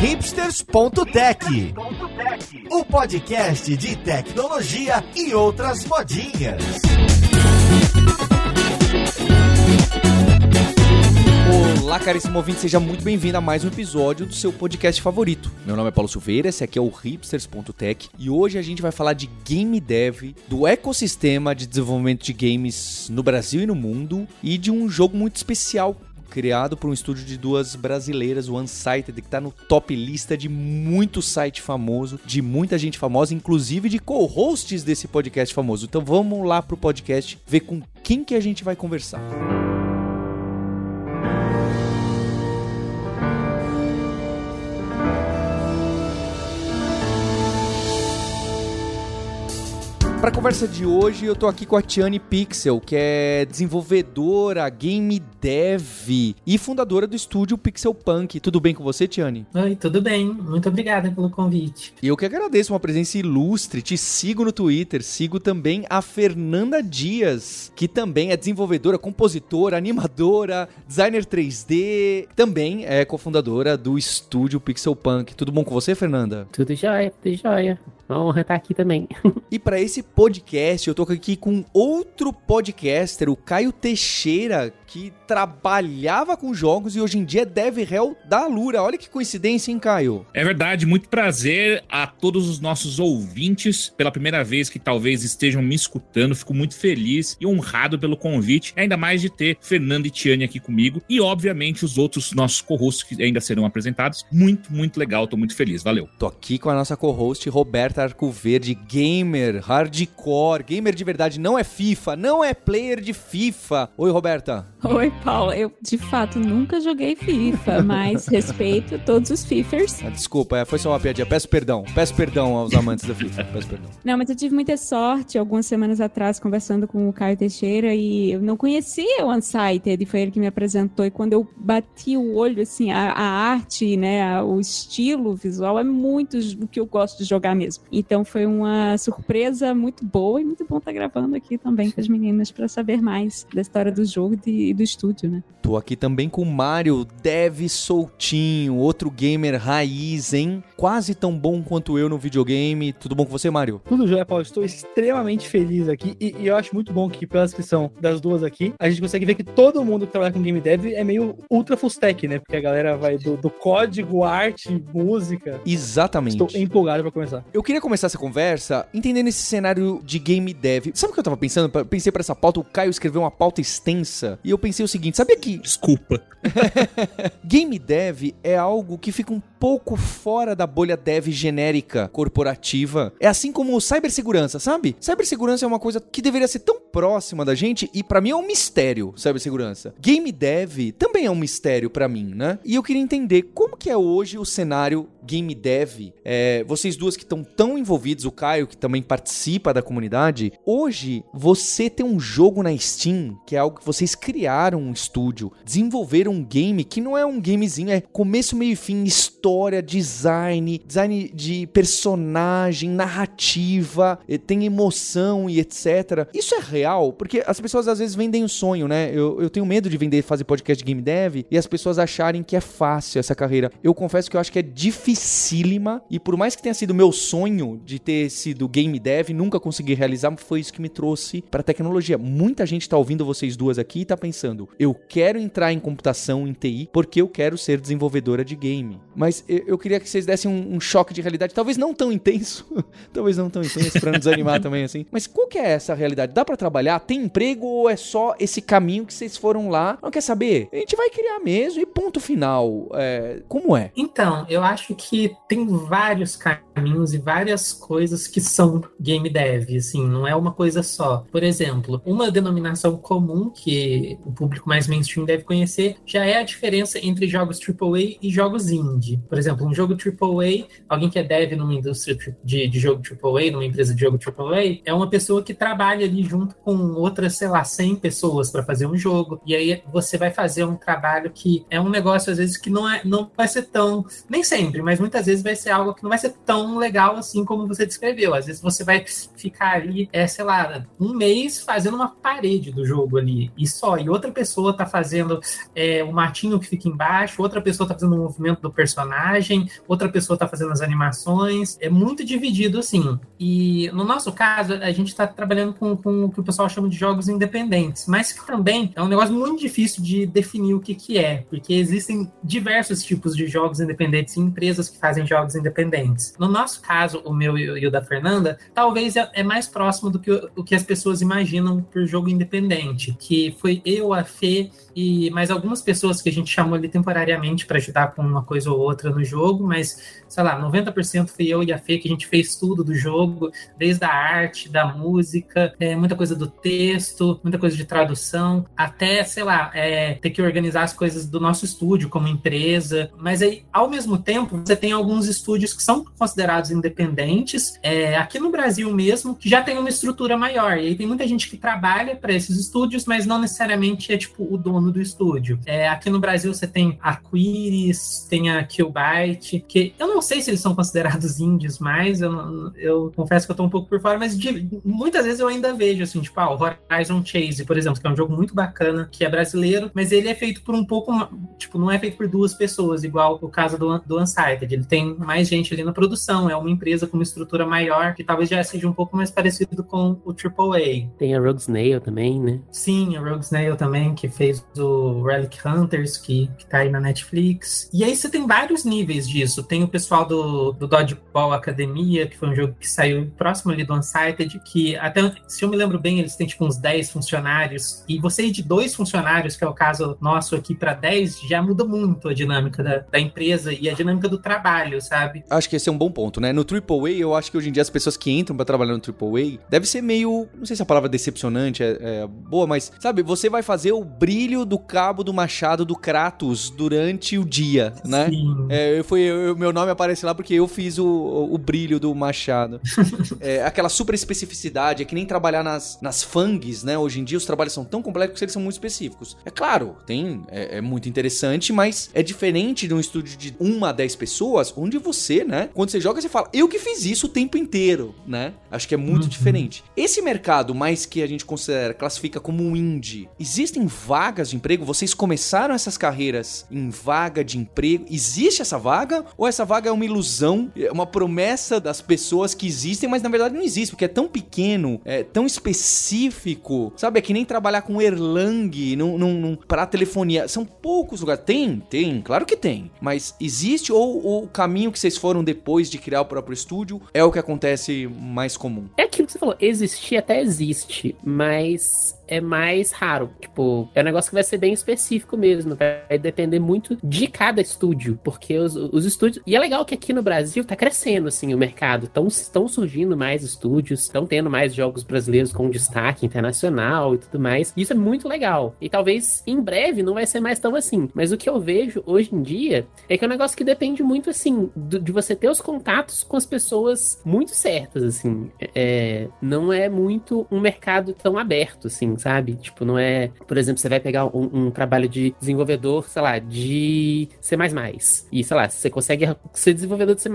hipsters.tech, o podcast de tecnologia e outras modinhas. Olá, caríssimo ouvinte, seja muito bem-vindo a mais um episódio do seu podcast favorito. Meu nome é Paulo Silveira, esse aqui é o hipsters.tech e hoje a gente vai falar de game dev, do ecossistema de desenvolvimento de games no Brasil e no mundo e de um jogo muito especial criado por um estúdio de duas brasileiras, o Unsighted, que está no top lista de muito site famoso, de muita gente famosa, inclusive de co-hosts desse podcast famoso. Então vamos lá pro podcast ver com quem que a gente vai conversar. Música Para a conversa de hoje, eu tô aqui com a Tiane Pixel, que é desenvolvedora, game dev e fundadora do estúdio Pixel Punk. Tudo bem com você, Tiane? Oi, tudo bem. Muito obrigada pelo convite. E eu que agradeço uma presença ilustre. Te sigo no Twitter, sigo também a Fernanda Dias, que também é desenvolvedora, compositora, animadora, designer 3D, também é cofundadora do estúdio Pixel Punk. Tudo bom com você, Fernanda? Tudo jóia, tudo jóia. Uma honra estar aqui também. e para esse podcast, eu tô aqui com outro podcaster, o Caio Teixeira, que trabalhava com jogos e hoje em dia é dev réu da Lura. Olha que coincidência, hein, Caio? É verdade, muito prazer a todos os nossos ouvintes. Pela primeira vez que talvez estejam me escutando, fico muito feliz e honrado pelo convite, ainda mais de ter Fernando e Tiane aqui comigo e, obviamente, os outros nossos co-hosts que ainda serão apresentados. Muito, muito legal, tô muito feliz. Valeu. Tô aqui com a nossa co-host Roberta Arcoverde, gamer, hardcore, gamer de verdade, não é FIFA, não é player de FIFA. Oi, Roberta. Oi, Paulo. Eu, de fato, nunca joguei FIFA, mas respeito todos os Fifers. Ah, desculpa, é, foi só uma piadinha. Peço perdão. Peço perdão aos amantes da FIFA. Peço perdão. Não, mas eu tive muita sorte algumas semanas atrás conversando com o Caio Teixeira e eu não conhecia o Unsighted e foi ele que me apresentou. E quando eu bati o olho, assim, a, a arte, né, a, o estilo visual é muito o que eu gosto de jogar mesmo. Então foi uma surpresa muito boa e muito bom estar gravando aqui também com as meninas para saber mais da história do jogo e do estúdio, né? Tô aqui também com o Mário Dev Soltinho, outro gamer raiz, hein? Quase tão bom quanto eu no videogame. Tudo bom com você, Mário? Tudo jóia, Paulo. Estou extremamente feliz aqui e, e, eu acho muito bom que, pela descrição das duas aqui, a gente consegue ver que todo mundo que trabalha com game dev é meio ultra full stack, né? Porque a galera vai do, do código, arte, música. Exatamente. Estou empolgado para começar. Eu queria começar essa conversa entendendo esse cenário de game dev. Sabe o que eu tava pensando? Pensei para essa pauta, o Caio escreveu uma pauta extensa e eu pensei o seguinte: sabia que. Desculpa. Game dev é algo que fica um pouco fora da bolha dev genérica corporativa. É assim como cibersegurança, sabe? Cibersegurança é uma coisa que deveria ser tão próxima da gente e para mim é um mistério, cibersegurança. Game dev também é um mistério para mim, né? E eu queria entender como que é hoje o cenário game dev. É, vocês duas que estão tão envolvidos, o Caio que também participa da comunidade, hoje você tem um jogo na Steam que é algo que vocês criaram um estúdio, desenvolveram um game que não é um gamezinho, é começo, meio e fim, história história, design, design de personagem, narrativa, tem emoção e etc. Isso é real? Porque as pessoas às vezes vendem o um sonho, né? Eu, eu tenho medo de vender, fazer podcast de game dev e as pessoas acharem que é fácil essa carreira. Eu confesso que eu acho que é dificílima e por mais que tenha sido meu sonho de ter sido game dev, nunca consegui realizar, foi isso que me trouxe para tecnologia. Muita gente tá ouvindo vocês duas aqui e tá pensando, eu quero entrar em computação, em TI, porque eu quero ser desenvolvedora de game. Mas eu queria que vocês dessem um, um choque de realidade, talvez não tão intenso, talvez não tão intenso para não desanimar também assim. Mas qual que é essa realidade? Dá para trabalhar? Tem emprego ou é só esse caminho que vocês foram lá? Não quer saber? A gente vai criar mesmo e ponto final. É, como é? Então, eu acho que tem vários caminhos e várias coisas que são game dev, assim, não é uma coisa só. Por exemplo, uma denominação comum que o público mais mainstream deve conhecer já é a diferença entre jogos AAA e jogos indie. Por exemplo, um jogo AAA, alguém que é dev numa indústria de, de jogo AAA, numa empresa de jogo AAA, é uma pessoa que trabalha ali junto com outras, sei lá, 100 pessoas para fazer um jogo. E aí você vai fazer um trabalho que é um negócio, às vezes, que não, é, não vai ser tão. Nem sempre, mas muitas vezes vai ser algo que não vai ser tão legal assim como você descreveu. Às vezes você vai ficar ali, é, sei lá, um mês fazendo uma parede do jogo ali e só, e outra pessoa tá fazendo é, o matinho que fica embaixo, outra pessoa tá fazendo o movimento do personagem, outra pessoa tá fazendo as animações. É muito dividido assim. E no nosso caso, a gente tá trabalhando com, com o que o pessoal chama de jogos independentes, mas que também é um negócio muito difícil de definir o que, que é, porque existem diversos tipos de jogos independentes e empresas que fazem jogos independentes. No nosso caso, o meu e o da Fernanda, talvez é, é mais próximo do que o que as pessoas imaginam por jogo independente, que foi eu, a Fê e mais algumas pessoas que a gente chamou ali temporariamente para ajudar com uma coisa ou outra no jogo, mas sei lá, 90% foi eu e a Fê que a gente fez tudo do jogo, desde a arte, da música, é, muita coisa do texto, muita coisa de tradução, até, sei lá, é, ter que organizar as coisas do nosso estúdio como empresa. Mas aí, ao mesmo tempo, você tem alguns estúdios que são considerados independentes, é, aqui no Brasil mesmo, que já tem uma estrutura maior. E aí tem muita gente que trabalha para esses estúdios, mas não necessariamente é tipo o dono do estúdio. É, aqui no Brasil você tem a Quiris, tem a Killbyte, que eu não sei se eles são considerados índios mais, eu, eu confesso que eu tô um pouco por fora, mas de, muitas vezes eu ainda vejo, assim, tipo, ah, o Horizon Chase, por exemplo, que é um jogo muito bacana, que é brasileiro, mas ele é feito por um pouco, tipo, não é feito por duas pessoas, igual o caso do, do Unsighted. Ele tem mais gente ali na produção, é uma empresa com uma estrutura maior, que talvez já seja um pouco mais parecido com o AAA. Tem a Rogue Snail também, né? Sim, a Rogue Snail também, que fez o Relic Hunters, que, que tá aí na Netflix. E aí você tem vários níveis disso. Tem o pessoal pessoal do, do Dodgeball Academia, que foi um jogo que saiu próximo ali do Unsighted, que até, se eu me lembro bem, eles têm tipo uns 10 funcionários, e você ir de dois funcionários, que é o caso nosso aqui, para 10, já muda muito a dinâmica da, da, empresa e a dinâmica do trabalho, sabe? Acho que esse é um bom ponto, né? No AAA, eu acho que hoje em dia as pessoas que entram para trabalhar no AAA, deve ser meio, não sei se a palavra decepcionante é, é boa, mas, sabe, você vai fazer o brilho do cabo do machado do Kratos durante o dia, né? Sim. É, foi, o meu nome aparece lá porque eu fiz o, o, o brilho do machado. é, aquela super especificidade, é que nem trabalhar nas, nas fangs, né? Hoje em dia os trabalhos são tão complexos que eles são muito específicos. É claro, tem é, é muito interessante, mas é diferente de um estúdio de uma a dez pessoas, onde você, né? Quando você joga, você fala, eu que fiz isso o tempo inteiro, né? Acho que é muito uhum. diferente. Esse mercado, mais que a gente considera, classifica como um indie, existem vagas de emprego? Vocês começaram essas carreiras em vaga de emprego? Existe essa vaga? Ou essa vaga é uma ilusão, é uma promessa das pessoas que existem, mas na verdade não existe, porque é tão pequeno, é tão específico, sabe? É que nem trabalhar com Erlang num, num, num, pra telefonia. São poucos lugares. Tem, tem, claro que tem. Mas existe ou, ou o caminho que vocês foram depois de criar o próprio estúdio é o que acontece mais comum? É aquilo que você falou, existir até existe, mas é mais raro. Tipo, é um negócio que vai ser bem específico mesmo. Vai depender muito de cada estúdio. Porque os, os estúdios. E é legal que aqui no Brasil tá crescendo, assim, o mercado. Estão surgindo mais estúdios, estão tendo mais jogos brasileiros com destaque internacional e tudo mais. Isso é muito legal. E talvez em breve não vai ser mais tão assim. Mas o que eu vejo hoje em dia é que é um negócio que depende muito, assim, do, de você ter os contatos com as pessoas muito certas, assim. É, não é muito um mercado tão aberto, assim, sabe? Tipo, não é. Por exemplo, você vai pegar um, um trabalho de desenvolvedor, sei lá, de C. E, sei lá, você consegue ser desenvolvedor de C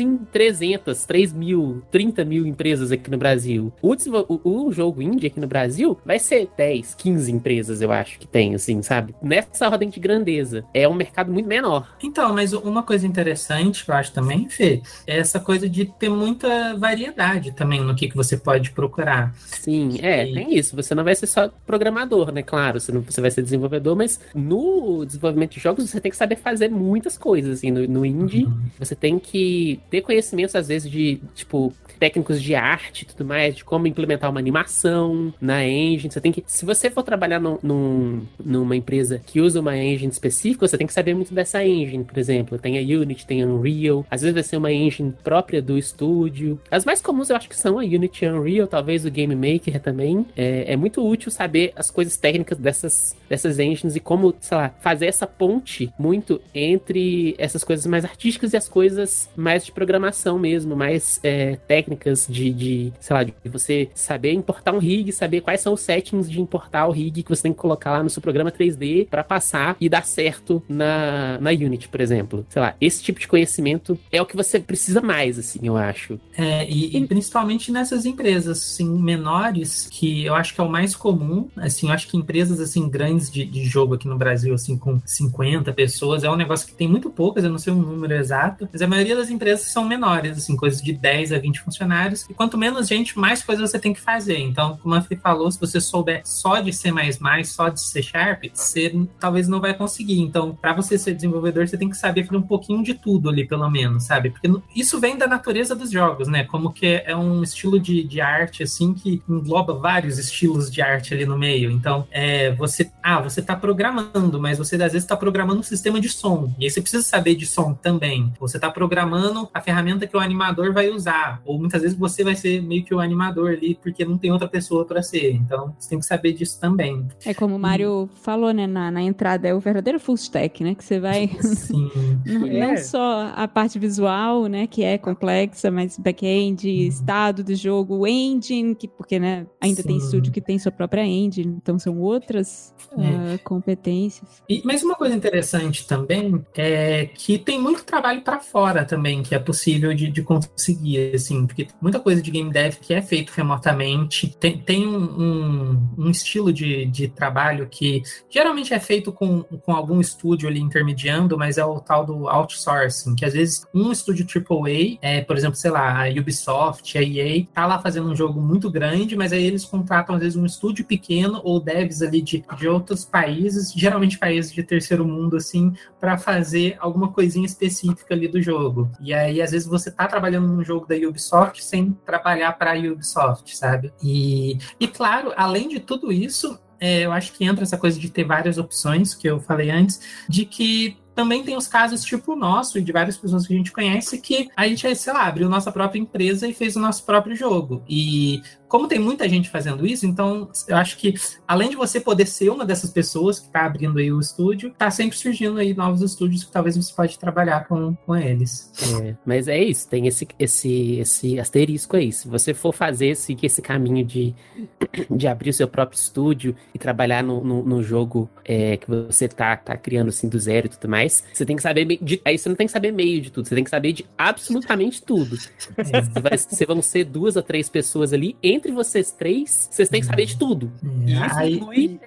em 300, 3 mil, 30 mil empresas aqui no Brasil. O, o, o jogo indie aqui no Brasil vai ser 10, 15 empresas, eu acho que tem, assim, sabe? Nessa ordem de grandeza. É um mercado muito menor. Então, mas uma coisa interessante que eu acho também, Fê, é essa coisa de ter muita variedade também no que, que você pode procurar. Sim, é, tem isso. Você não vai ser só programador, né? Claro, você, não, você vai ser desenvolvedor, mas no desenvolvimento de jogos você tem que saber fazer muitas coisas. Assim, no, no indie, uhum. você tem que ter conhecimentos, às vezes, de, tipo, técnicos de arte e tudo mais, de como implementar uma animação na engine. Você tem que. Se você for trabalhar num, num, numa empresa que usa uma engine específica, você tem que saber muito dessa engine, por exemplo. Tem a Unity, tem a Unreal. Às vezes vai ser uma engine própria do estúdio. As mais comuns eu acho que são a Unity e a Unreal, talvez o Game Maker também. É, é muito útil saber as coisas técnicas dessas, dessas engines e como, sei lá, fazer essa ponte muito entre essas coisas mais artísticas e as coisas mais de programação mesmo, mais é, técnicas de, de, sei lá, de você saber importar um rig, saber quais são os settings de importar o rig que você tem que colocar lá no seu programa 3D para passar e dar certo na, na Unity, por exemplo. Sei lá, esse tipo de conhecimento é o que você precisa mais, assim, eu acho. É, e, e principalmente nessas empresas, assim, menores, que eu acho que é o mais comum, assim, eu acho que empresas, assim, grandes de, de jogo aqui no Brasil, assim, com 50 pessoas, é um negócio que tem muito poucas, eu não sei o número exato, mas a maioria das empresas são menores, assim, coisas de 10 a 20 funcionários, e quanto menos gente, mais coisas você tem que fazer. Então, como a Fê falou, se você souber só de C++, só de C Sharp, você talvez não vai conseguir. Então, para você ser desenvolvedor, você tem que saber fazer um pouquinho de tudo ali, pelo menos, sabe? Porque isso vem da natureza dos jogos, né? Como que é um estilo de, de arte, assim, que engloba vários estilos de arte ali no meio. Então, é, você, ah, você tá programando, mas você às vezes está programando um sistema de som. E aí você precisa saber de som também. Você está programando a ferramenta que o animador vai usar. Ou muitas vezes você vai ser meio que o animador ali, porque não tem outra pessoa para ser. Então, você tem que saber disso também. É como o Mário falou, né, na, na entrada, é o verdadeiro full stack, né? Que você vai. Sim. não, É. não só a parte visual, né, que é complexa, mas back-end, estado do jogo, engine, que, porque, né, ainda tem Sim. estúdio que tem sua própria engine, então são outras É. ah, competências. E, mas uma coisa interessante também é que tem muito trabalho para fora também que é possível de, de conseguir, assim, porque muita coisa de game dev que é feito remotamente tem, tem um, um, um estilo de, de trabalho que geralmente é feito com, com algum estúdio ali intermediando, mas é o tal do outsourcing, que às vezes um estúdio AAA, é, por exemplo, sei lá, a Ubisoft, a EA, tá lá fazendo um jogo muito grande, mas aí eles contratam às vezes um estúdio pequeno ou devs ali de, de outros países, geralmente países de terceiro mundo, assim, para fazer alguma coisinha específica ali do jogo. E aí, às vezes, você tá trabalhando num jogo da Ubisoft sem trabalhar para a Ubisoft, sabe? E, e claro, além de tudo isso, é, eu acho que entra essa coisa de ter várias opções, que eu falei antes, de que também tem os casos tipo o nosso e de várias pessoas que a gente conhece que a gente, sei lá, abriu nossa própria empresa e fez o nosso próprio jogo. E como tem muita gente fazendo isso, então eu acho que além de você poder ser uma dessas pessoas que está abrindo aí o estúdio, tá sempre surgindo aí novos estúdios que talvez você pode trabalhar com, com eles. É, mas é isso, tem esse, esse, esse asterisco aí. Se você for fazer seguir esse caminho de, de abrir o seu próprio estúdio e trabalhar no, no, no jogo é, que você tá, tá criando assim do zero e tudo mais, você tem que saber de, aí você não tem que saber meio de tudo, você tem que saber de absolutamente tudo. Você vai, você vão ser duas ou três pessoas ali, entre vocês três, vocês têm que saber de tudo. E isso Aí, inclui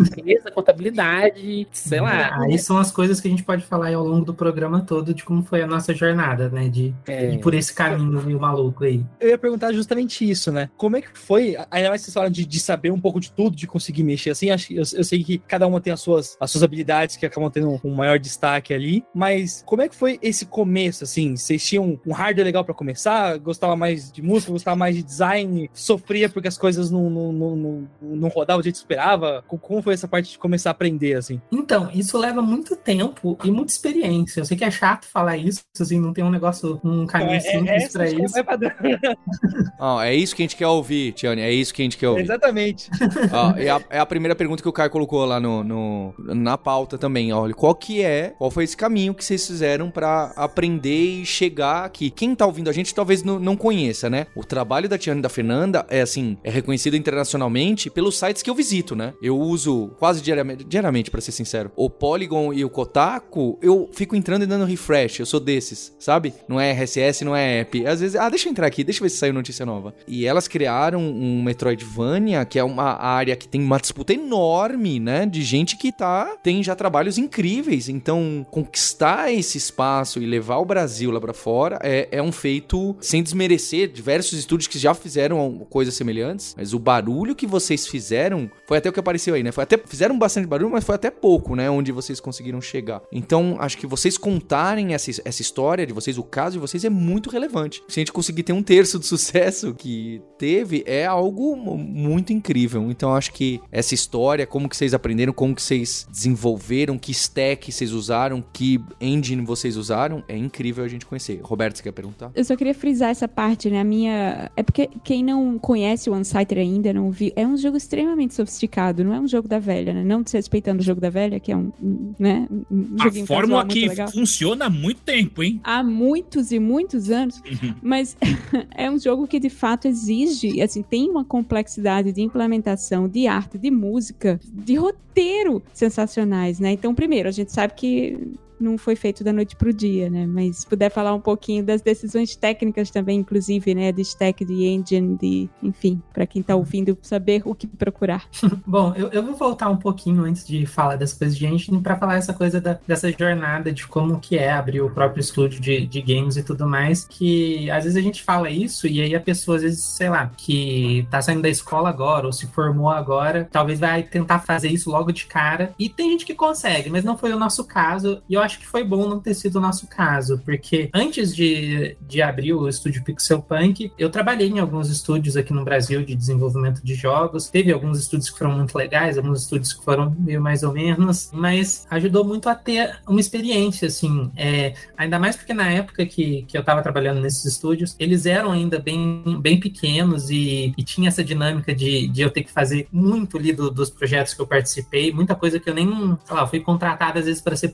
empresa, contabilidade, sei lá. aí são as coisas que a gente pode falar aí ao longo do programa todo de como foi a nossa jornada, né? De É. ir por esse caminho meio maluco aí. Eu ia perguntar justamente isso, né? Como é que foi, ainda mais vocês falam de, de saber um pouco de tudo, de conseguir mexer assim, acho, que- eu, eu sei que cada uma tem as suas, as suas habilidades que acabam tendo um, um maior destaque ali, mas como é que foi esse começo, assim? Vocês tinham um hardware legal pra começar? Gostava mais de música, gostava mais de design? Sofria porque as coisas não, não, não, não, não rodavam do jeito que esperava? Co- Como foi essa parte de começar a aprender, assim? Então, isso leva muito tempo e muita experiência. Eu sei que é chato falar isso, assim, não tem um negócio, um caminho simples pra acho que isso. vai pra- Ó, é isso que a gente quer ouvir, Tiane. É isso que a gente quer ouvir. Exatamente. Ó, é, a, é a primeira pergunta que o Caio colocou lá no, no- na pauta também. Olha, qual que é, qual foi esse caminho que vocês fizeram pra aprender e chegar aqui? Quem tá ouvindo a gente talvez não, não conheça, né? O trabalho da Tiane e da Fernanda é assim, é reconhecido internacionalmente pelos sites que eu visito, né? Eu uso quase diariamente, diariamente para ser sincero. O Polygon e o Kotaku, eu fico entrando e dando refresh. Eu sou desses, sabe? Não é RSS, não é app. Às vezes, ah, deixa eu entrar aqui, deixa eu ver se saiu notícia nova. E elas criaram um Metroidvania, que é uma área que tem uma disputa enorme, né? De gente que tá tem já trabalhos incríveis. Então, conquistar esse espaço e levar o Brasil lá pra fora é, é um feito sem desmerecer diversos estúdios que já fizeram coisas semelhantes. Mas o barulho que vocês fizeram foi até o que apareceu aí, né? Foi até fizeram bastante barulho, mas foi até pouco, né? Onde vocês conseguiram chegar. Então, acho que vocês contarem essa, essa história de vocês, o caso de vocês é muito relevante. Se a gente conseguir ter um terço do sucesso que teve, é algo mu- muito incrível. Então, acho que essa história, como que vocês aprenderam, como que vocês desenvolveram, que stack vocês usaram, que engine vocês usaram, é incrível a gente conhecer. Roberto, você quer perguntar? Eu só queria frisar essa parte, né? A minha. É porque quem não conhece o Unsighted ainda, não viu. É um jogo extremamente sofisticado, não é um jogo da velha, né? Não desrespeitando o jogo da velha, que é um. né? um A fórmula que legal. funciona há muito tempo, hein? Há muitos e muitos anos, Uhum. mas é um jogo que de fato exige, assim, tem uma complexidade de implementação, de arte, de música, de roteiro sensacionais, né? Então, primeiro, a gente sabe que que não foi feito da noite pro dia, né? Mas se puder falar um pouquinho das decisões técnicas também, inclusive, né? De stack, de engine, de, enfim, para quem tá ouvindo saber o que procurar. Bom, eu, eu vou voltar um pouquinho antes de falar das coisas de engine para falar essa coisa da- dessa jornada de como que é abrir o próprio estúdio de, de games e tudo mais, que às vezes a gente fala isso e aí a pessoa, às vezes, sei lá, que tá saindo da escola agora ou se formou agora, talvez vai tentar fazer isso logo de cara. E tem gente que consegue, mas não foi o nosso caso. E eu acho que foi bom não ter sido o nosso caso, porque antes de, de abrir o estúdio Pixel Punk, eu trabalhei em alguns estúdios aqui no Brasil de desenvolvimento de jogos. Teve alguns estúdios que foram muito legais, alguns estúdios que foram meio mais ou menos, mas ajudou muito a ter uma experiência, assim. é, ainda mais porque na época que, que eu tava trabalhando nesses estúdios, eles eram ainda bem, bem pequenos e, e tinha essa dinâmica de, de eu ter que fazer muito ali do- dos projetos que eu participei, muita coisa que eu nem, sei lá, fui contratada às vezes para ser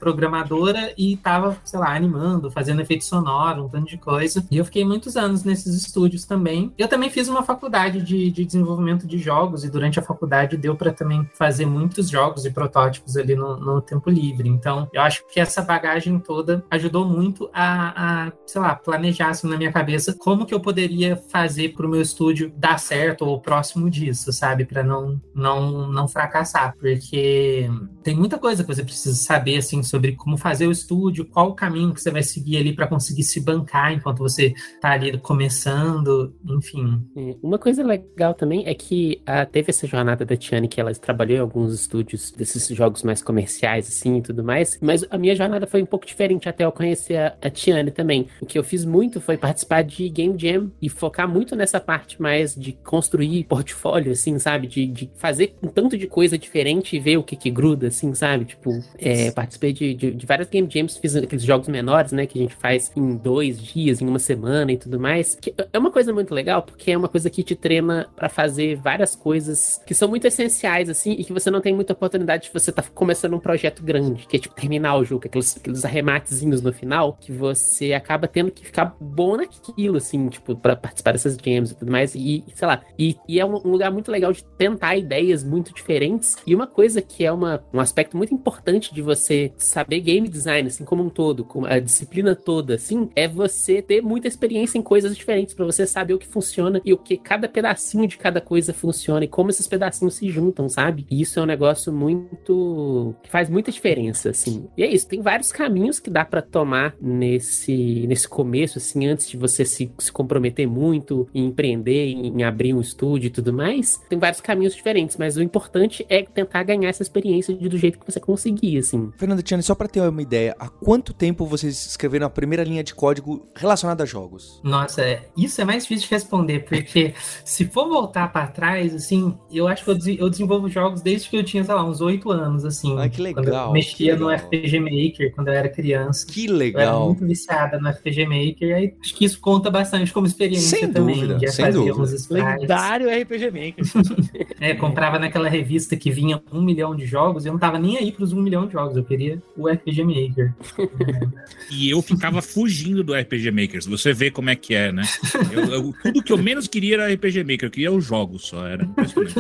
e tava, sei lá, animando, fazendo efeito sonoro, um tanto de coisa. E eu fiquei muitos anos nesses estúdios também. Eu também fiz uma faculdade de, de desenvolvimento de jogos e durante a faculdade deu para também fazer muitos jogos e protótipos ali no, no tempo livre. Então, eu acho que essa bagagem toda ajudou muito a, a, sei lá, planejar assim na minha cabeça como que eu poderia fazer pro meu estúdio dar certo ou próximo disso, sabe? Para não, não, não fracassar. Porque tem muita coisa que você precisa saber, assim, sobre como fazer o estúdio, qual o caminho que você vai seguir ali para conseguir se bancar enquanto você tá ali começando, enfim. É, Uma coisa legal também é que ah, teve essa jornada da Tiane que ela trabalhou em alguns estúdios desses jogos mais comerciais, assim, e tudo mais. Mas a minha jornada foi um pouco diferente até eu conhecer a, a Tiane também. O que eu fiz muito foi participar de Game Jam e focar muito nessa parte mais de construir portfólio, assim, sabe? De, de fazer um tanto de coisa diferente e ver o que que gruda, assim, sabe? Tipo, é, participei de, de, de várias Game Jams, fiz aqueles jogos menores, né? Que a gente faz em dois dias, em uma semana e tudo mais. Que é uma coisa muito legal, porque é uma coisa que te treina pra fazer várias coisas que são muito essenciais, assim, e que você não tem muita oportunidade de você tá começando um projeto grande, que é tipo terminar o jogo, aqueles, aqueles arrematezinhos no final, que você acaba tendo que ficar bom naquilo, assim, tipo, pra participar dessas jams e tudo mais, e sei lá, e, e é um um lugar muito legal de tentar ideias muito diferentes, e uma coisa que é uma, um aspecto muito importante de você saber game design, assim, como um todo, com a disciplina toda, assim, é você ter muita experiência em coisas diferentes pra você saber o que funciona e o que cada pedacinho de cada coisa funciona e como esses pedacinhos se juntam, sabe? E isso é um negócio muito que faz muita diferença, assim. E é isso, tem vários caminhos que dá pra tomar nesse nesse começo, assim, antes de você se, se comprometer muito em empreender, em, abrir um estúdio e tudo mais. Tem vários caminhos diferentes, mas o importante é tentar ganhar essa experiência do jeito que você conseguir, assim. Fernanda Tiani, só pra ter uma ideia, há quanto tempo vocês escreveram a primeira linha de código relacionada a jogos? Nossa, é- isso é mais difícil de responder, porque se for voltar pra trás, assim, eu acho que eu, des- eu desenvolvo jogos desde que eu tinha, sei lá, uns oito anos, assim. Ah, que Quando legal, eu mexia no legal. RPG Maker quando eu era criança. Que Eu era legal. muito viciada no RPG Maker, e aí acho que isso conta bastante como experiência Sem também. dúvida, de sem dúvida. Lendário RPG Maker. É, comprava naquela revista que vinha um milhão de jogos, e eu não tava nem aí pros um milhão de jogos, eu queria o RPG Maker. E eu ficava fugindo do RPG Makers. Você vê como é que é, né? Eu- eu- tudo que eu menos queria era RPG Maker. Eu queria os jogos só. Era.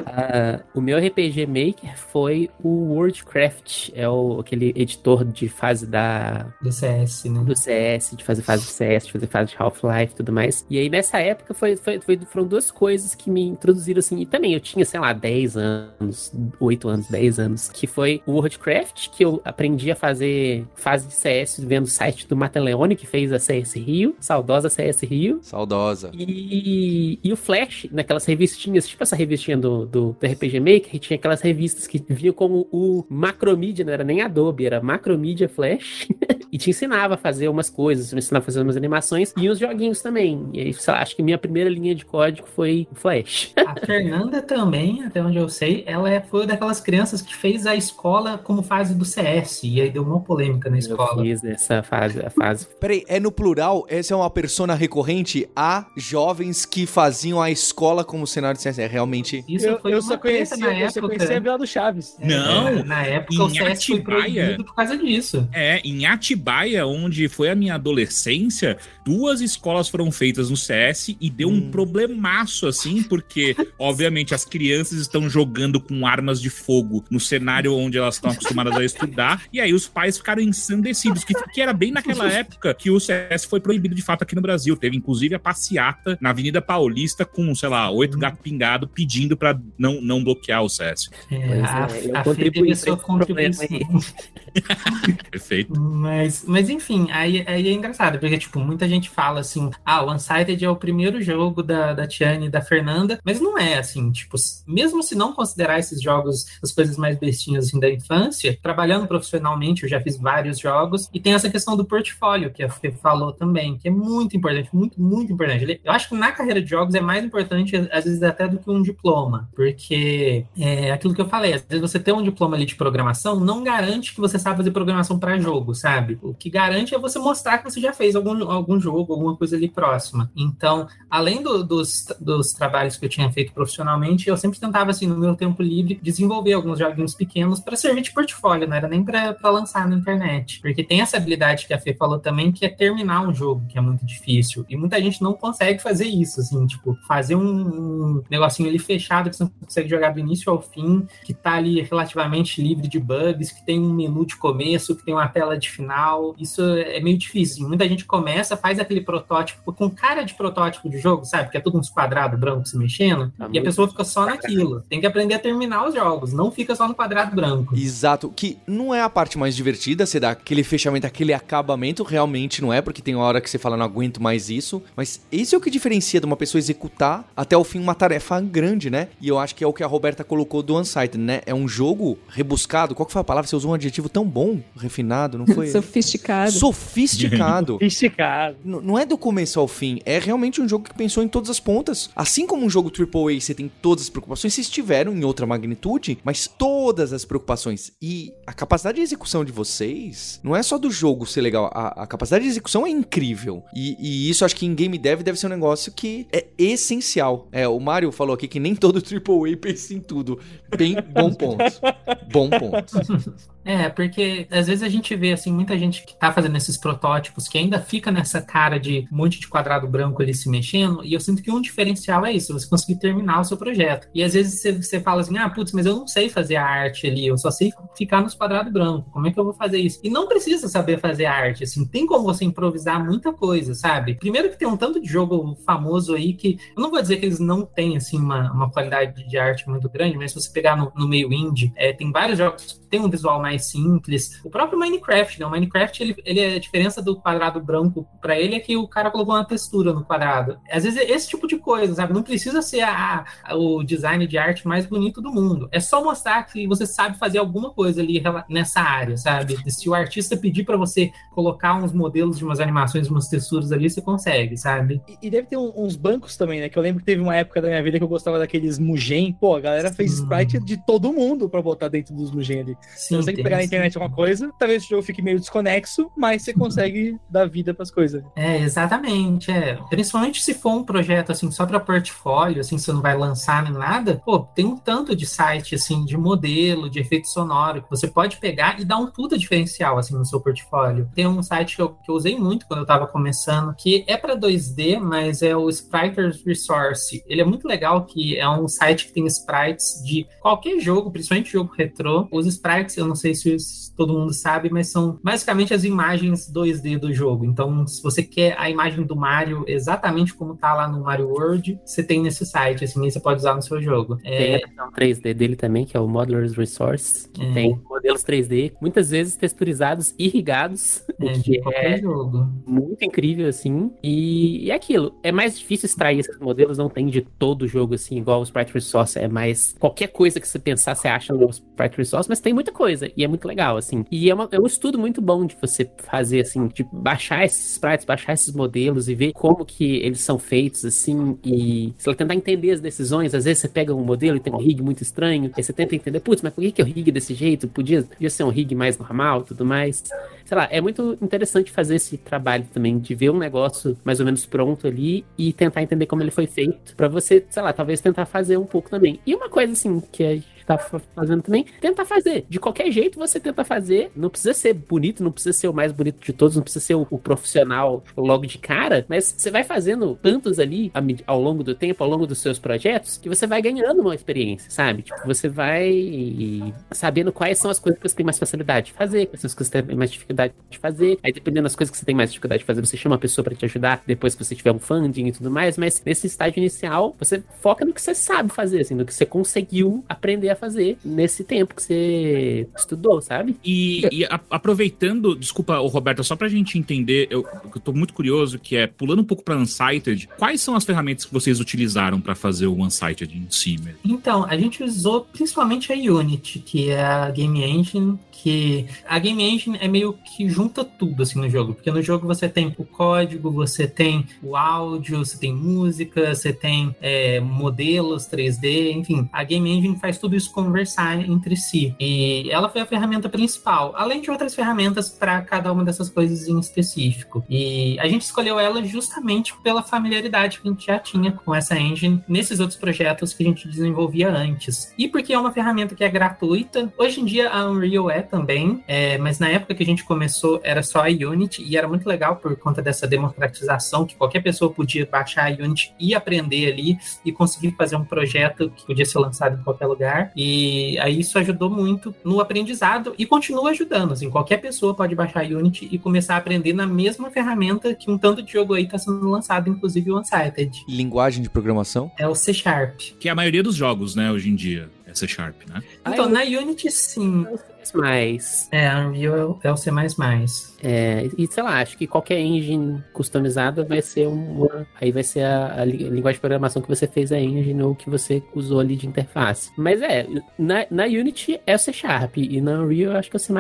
Ah, o meu RPG Maker foi o Worldcraft, é o, aquele editor de fase da, Do CS, né? do CS, de fazer fase de CS, de fazer fase de Half-Life e tudo mais. E aí nessa época foi, foi, foi- foram duas coisas que me introduziram assim. E também eu tinha, sei lá, 10 anos, 8 anos, 10 anos, que foi o Worldcraft, que eu aprendi a fazer fase de CS vendo o site do Mateleone, que fez a CS Rio, saudosa CS Rio. Saudosa. E, e o Flash, naquelas revistinhas, tipo essa revistinha do, do, do RPG Maker, que tinha aquelas revistas que vinham como o Macromedia, não era nem Adobe, era Macromedia Flash. e te ensinava a fazer umas coisas, te ensinava a fazer umas animações e uns joguinhos também. E aí, sei lá, acho que minha primeira linha de código foi o Flash. A Fernanda também, até onde eu sei, ela é- foi daquelas crianças que fez a escola como fase do CS. E aí deu uma polêmica polêmica na Eu escola. fiz nessa fase, a fase. Peraí, é no plural? Essa é uma persona recorrente a jovens que faziam a escola como cenário de CS. É realmente. Isso Eu, foi eu uma só conhecia, na eu só época. conhecia a Vila do Chaves. Não, É, na época o em CS foi Atibaia- proibido por causa disso. É, em Atibaia, onde foi a minha adolescência, duas escolas foram feitas no CS e deu um Hum. problemaço, assim, porque, obviamente, as crianças estão jogando com armas de fogo no cenário onde elas estão acostumadas a estudar, e aí os pais ficaram ensandecidos, que, que era bem naquela época que o CS foi proibido de fato aqui no Brasil. Teve, inclusive, a passeata na Avenida Paulista com, sei lá, oito gatos pingados pedindo pra não, não bloquear o CS. É, Pois a, é, eu a contribuí sua contribuição. Perfeito. Mas, mas enfim, aí, aí é engraçado, porque, tipo, muita gente fala assim, ah, o Unsighted é o primeiro jogo da, da Tiane e da Fernanda, mas não é, assim, tipo, mesmo se não considerar esses jogos as coisas mais bestinhas, assim, da infância, trabalhando profissionalmente, eu já fiz vários jogos, e tem essa questão do portfólio, que a Fê falou também, que é muito importante, muito, muito importante. Eu acho que na carreira de jogos é mais importante, às vezes, até do que um diploma, porque é aquilo que eu falei, às vezes você ter um diploma ali de programação não garante que você sabe fazer programação para jogo, sabe? O que garante é você mostrar que você já fez algum, algum jogo, alguma coisa ali próxima. Então, além do- dos, dos trabalhos que eu tinha feito profissionalmente, eu sempre tentava, assim, no meu tempo livre, desenvolver alguns joguinhos pequenos para servir de portfólio, não era nem para lançar na internet. Porque tem essa habilidade que a Fê falou também, que é terminar um jogo, que é muito difícil. E muita gente não consegue fazer isso, assim, tipo, fazer um, negocinho ali fechado que você não consegue jogar do início ao fim, que tá ali relativamente livre de bugs, que tem um menu de começo, que tem uma tela de final. Isso é meio difícil. Muita gente começa, faz aquele protótipo com cara de protótipo de jogo, sabe? Que é tudo uns quadrados brancos se mexendo, Tá e a pessoa fica só naquilo. Tem que aprender a terminar os jogos, não fica só no quadrado branco. Exato, que não é a parte mais divertida, você dá aquele fechamento, aquele acabamento, realmente não é, porque tem hora que você fala, não aguento mais isso, mas esse é o que diferencia de uma pessoa executar até o fim uma tarefa grande, né? E eu acho que é o que a Roberta colocou do Unsighted, né? É um jogo rebuscado, qual que foi a palavra? Você usou um adjetivo tão bom, refinado, não foi? Sofisticado. Sofisticado. Sofisticado. N- Não é do começo ao fim, é realmente um jogo que pensou em todas as pontas. Assim como um jogo AAA você tem todas as preocupações, vocês tiveram em outra magnitude, mas todas as preocupações. E a capacidade de execução de vocês não é só do jogo ser legal, a, a capacidade de execução é incrível. E, e isso acho que em game dev deve ser um negócio que é essencial. É, o Mario falou aqui que nem todo AAA pensa em tudo. Bem bom ponto. Bom ponto. É, porque às vezes a gente vê assim muita gente que tá fazendo esses protótipos que ainda fica nessa cara de um monte de quadrado branco ali se mexendo, e eu sinto que um diferencial é isso, você conseguir terminar o seu projeto. E às vezes você, você fala assim: "Ah, putz, mas eu não sei fazer a arte ali, eu só sei ficar nos quadrados brancos. Como é que eu vou fazer isso?" E não precisa saber fazer arte, assim, tem como você improvisar muita coisa, sabe? Primeiro que tem um tanto de jogo famoso aí que eu não vou dizer que eles não têm assim uma, uma qualidade de arte muito grande, mas se você pegar no, no meio indie, é, tem vários jogos tem um visual mais simples. O próprio Minecraft, né? O Minecraft, ele, ele é a diferença do quadrado branco para ele é que o cara colocou uma textura no quadrado. Às vezes é esse tipo de coisa, sabe? Não precisa ser a, a- o design de arte mais bonito do mundo. É só mostrar que você sabe fazer alguma coisa ali nessa área, sabe? Se o artista pedir para você colocar uns modelos de umas animações, umas texturas ali, você consegue, sabe? E, e deve ter um- uns bancos também, né? Que eu lembro que teve uma época da minha vida que eu gostava daqueles Mugen. Pô, a galera fez Hum. sprite de todo mundo pra botar dentro dos Mugen ali. Sim, Você consegue tem pegar na internet alguma coisa, talvez o jogo fique meio desconexo, mas você consegue dar vida pras coisas. É, exatamente, é. Principalmente se for um projeto assim só para portfólio, assim, você não vai lançar nem nada, pô, tem um tanto de site assim de modelo, de efeito sonoro que você pode pegar e dar um puta diferencial assim no seu portfólio. Tem um site que eu, que eu usei muito quando eu tava começando, que é para 2D, mas é o Spriters Resource. Ele é muito legal que é um site que tem sprites de qualquer jogo, principalmente jogo retrô. Os sprites, eu não sei se todo mundo sabe, mas são basicamente as imagens 2D do jogo. Então, se você quer a imagem do Mario exatamente como tá lá no Mario World, você tem nesse site, assim, você pode usar no seu jogo. Tem É, a versão 3D dele também, que é o Modeler's Resource, que É. tem modelos 3D, muitas vezes texturizados, irrigados, é de é qualquer jogo. muito incrível, assim. E, e é aquilo, é mais difícil extrair esses modelos, não tem de todo o jogo, assim, igual o Sprite Resource, é mais... Qualquer coisa que você pensar, você acha no Sprite Resource, mas tem muita coisa e é muito legal, assim. E é, uma, é um estudo muito bom de você fazer, assim, de baixar esses sprites, baixar esses modelos e ver como que eles são feitos, assim, e sei lá, tentar entender as decisões. Às vezes você pega um modelo e tem um rig muito estranho, aí você tenta entender, putz, mas por que, que o rig desse jeito? Podia, podia ser um rig mais normal tudo mais. Sei lá, é muito interessante fazer esse trabalho também, de ver um negócio mais ou menos pronto ali e tentar entender como ele foi feito, para você, sei lá, talvez tentar fazer um pouco também. E uma coisa, assim, que a tá fazendo também, tenta fazer. De qualquer jeito você tenta fazer. Não precisa ser bonito, não precisa ser o mais bonito de todos, não precisa ser o, o profissional logo de cara, mas você vai fazendo tantos ali ao longo do tempo, ao longo dos seus projetos, que você vai ganhando uma experiência, sabe? Tipo, você vai sabendo quais são as coisas que você tem mais facilidade de fazer, quais são as coisas que você tem mais dificuldade de fazer. Aí, dependendo das coisas que você tem mais dificuldade de fazer, você chama uma pessoa para te ajudar depois que você tiver um funding e tudo mais, mas nesse estágio inicial, você foca no que você sabe fazer, assim, no que você conseguiu aprender a fazer nesse tempo que você estudou, sabe? E, e a, aproveitando, desculpa, Roberto, só pra gente entender, eu, eu tô muito curioso, que é, pulando um pouco pra Unsighted, quais são as ferramentas que vocês utilizaram para fazer o Unsighted em si mesmo? Então, a gente usou principalmente a Unity, que é a Game Engine que a Game Engine é meio que junta tudo assim no jogo, porque no jogo você tem o código, você tem o áudio, você tem música, você tem é, modelos 3D, enfim, a Game Engine faz tudo isso conversar entre si. E ela foi a ferramenta principal, além de outras ferramentas para cada uma dessas coisas em específico. E a gente escolheu ela justamente pela familiaridade que a gente já tinha com essa engine nesses outros projetos que a gente desenvolvia antes. E porque é uma ferramenta que é gratuita. Hoje em dia a Unreal é também, é, mas na época que a gente começou era só a Unity e era muito legal por conta dessa democratização que qualquer pessoa podia baixar a Unity e aprender ali e conseguir fazer um projeto que podia ser lançado em qualquer lugar. E aí isso ajudou muito no aprendizado e continua ajudando. Assim, qualquer pessoa pode baixar a Unity e começar a aprender na mesma ferramenta que um tanto de jogo aí está sendo lançado, inclusive o Unsighted. Linguagem de programação? É o C Sharp. Que é a maioria dos jogos, né, hoje em dia. É C Sharp, né? Então, na Unity, sim. Mais. É, Unreal é o C++. É, e sei lá, acho que qualquer engine customizada vai ser uma. Aí vai ser a, a, linguagem de programação que você fez a engine ou que você usou ali de interface. Mas é, na, na Unity é o C Sharp e na Unreal acho que é o C.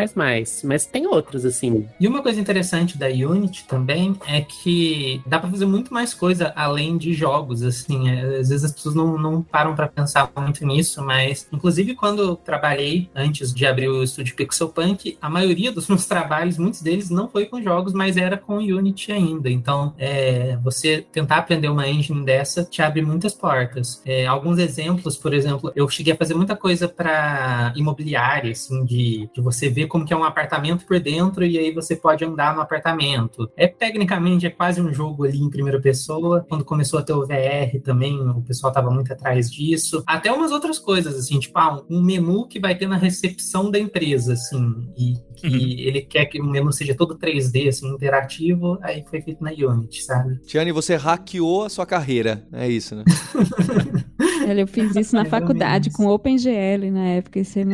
Mas tem outros, assim. E uma coisa interessante da Unity também é que dá pra fazer muito mais coisa além de jogos, assim. É, às vezes as pessoas não, não param para pensar muito nisso, mas inclusive quando trabalhei antes de abrir o estúdio Pixel Punk, a maioria dos meus trabalhos, muitos deles não foi com jogos, mas era com Unity ainda. Então, é, você tentar aprender uma engine dessa te abre muitas portas. É, alguns exemplos, por exemplo, eu cheguei a fazer muita coisa para imobiliária, assim, de, de você ver como que é um apartamento por dentro e aí você pode andar no apartamento. É tecnicamente é quase um jogo ali em primeira pessoa. Quando começou a ter o VR também, o pessoal estava muito atrás disso. Até umas outras coisas, assim, tipo, ah, um menu que vai ter na recepção da empresa, assim, e que uhum. ele quer que o menu seja todo 3D, assim, interativo, aí foi feito na Unity, sabe? Tiane, você hackeou a sua carreira, é isso, né? eu fiz isso na faculdade com OpenGL na época e C++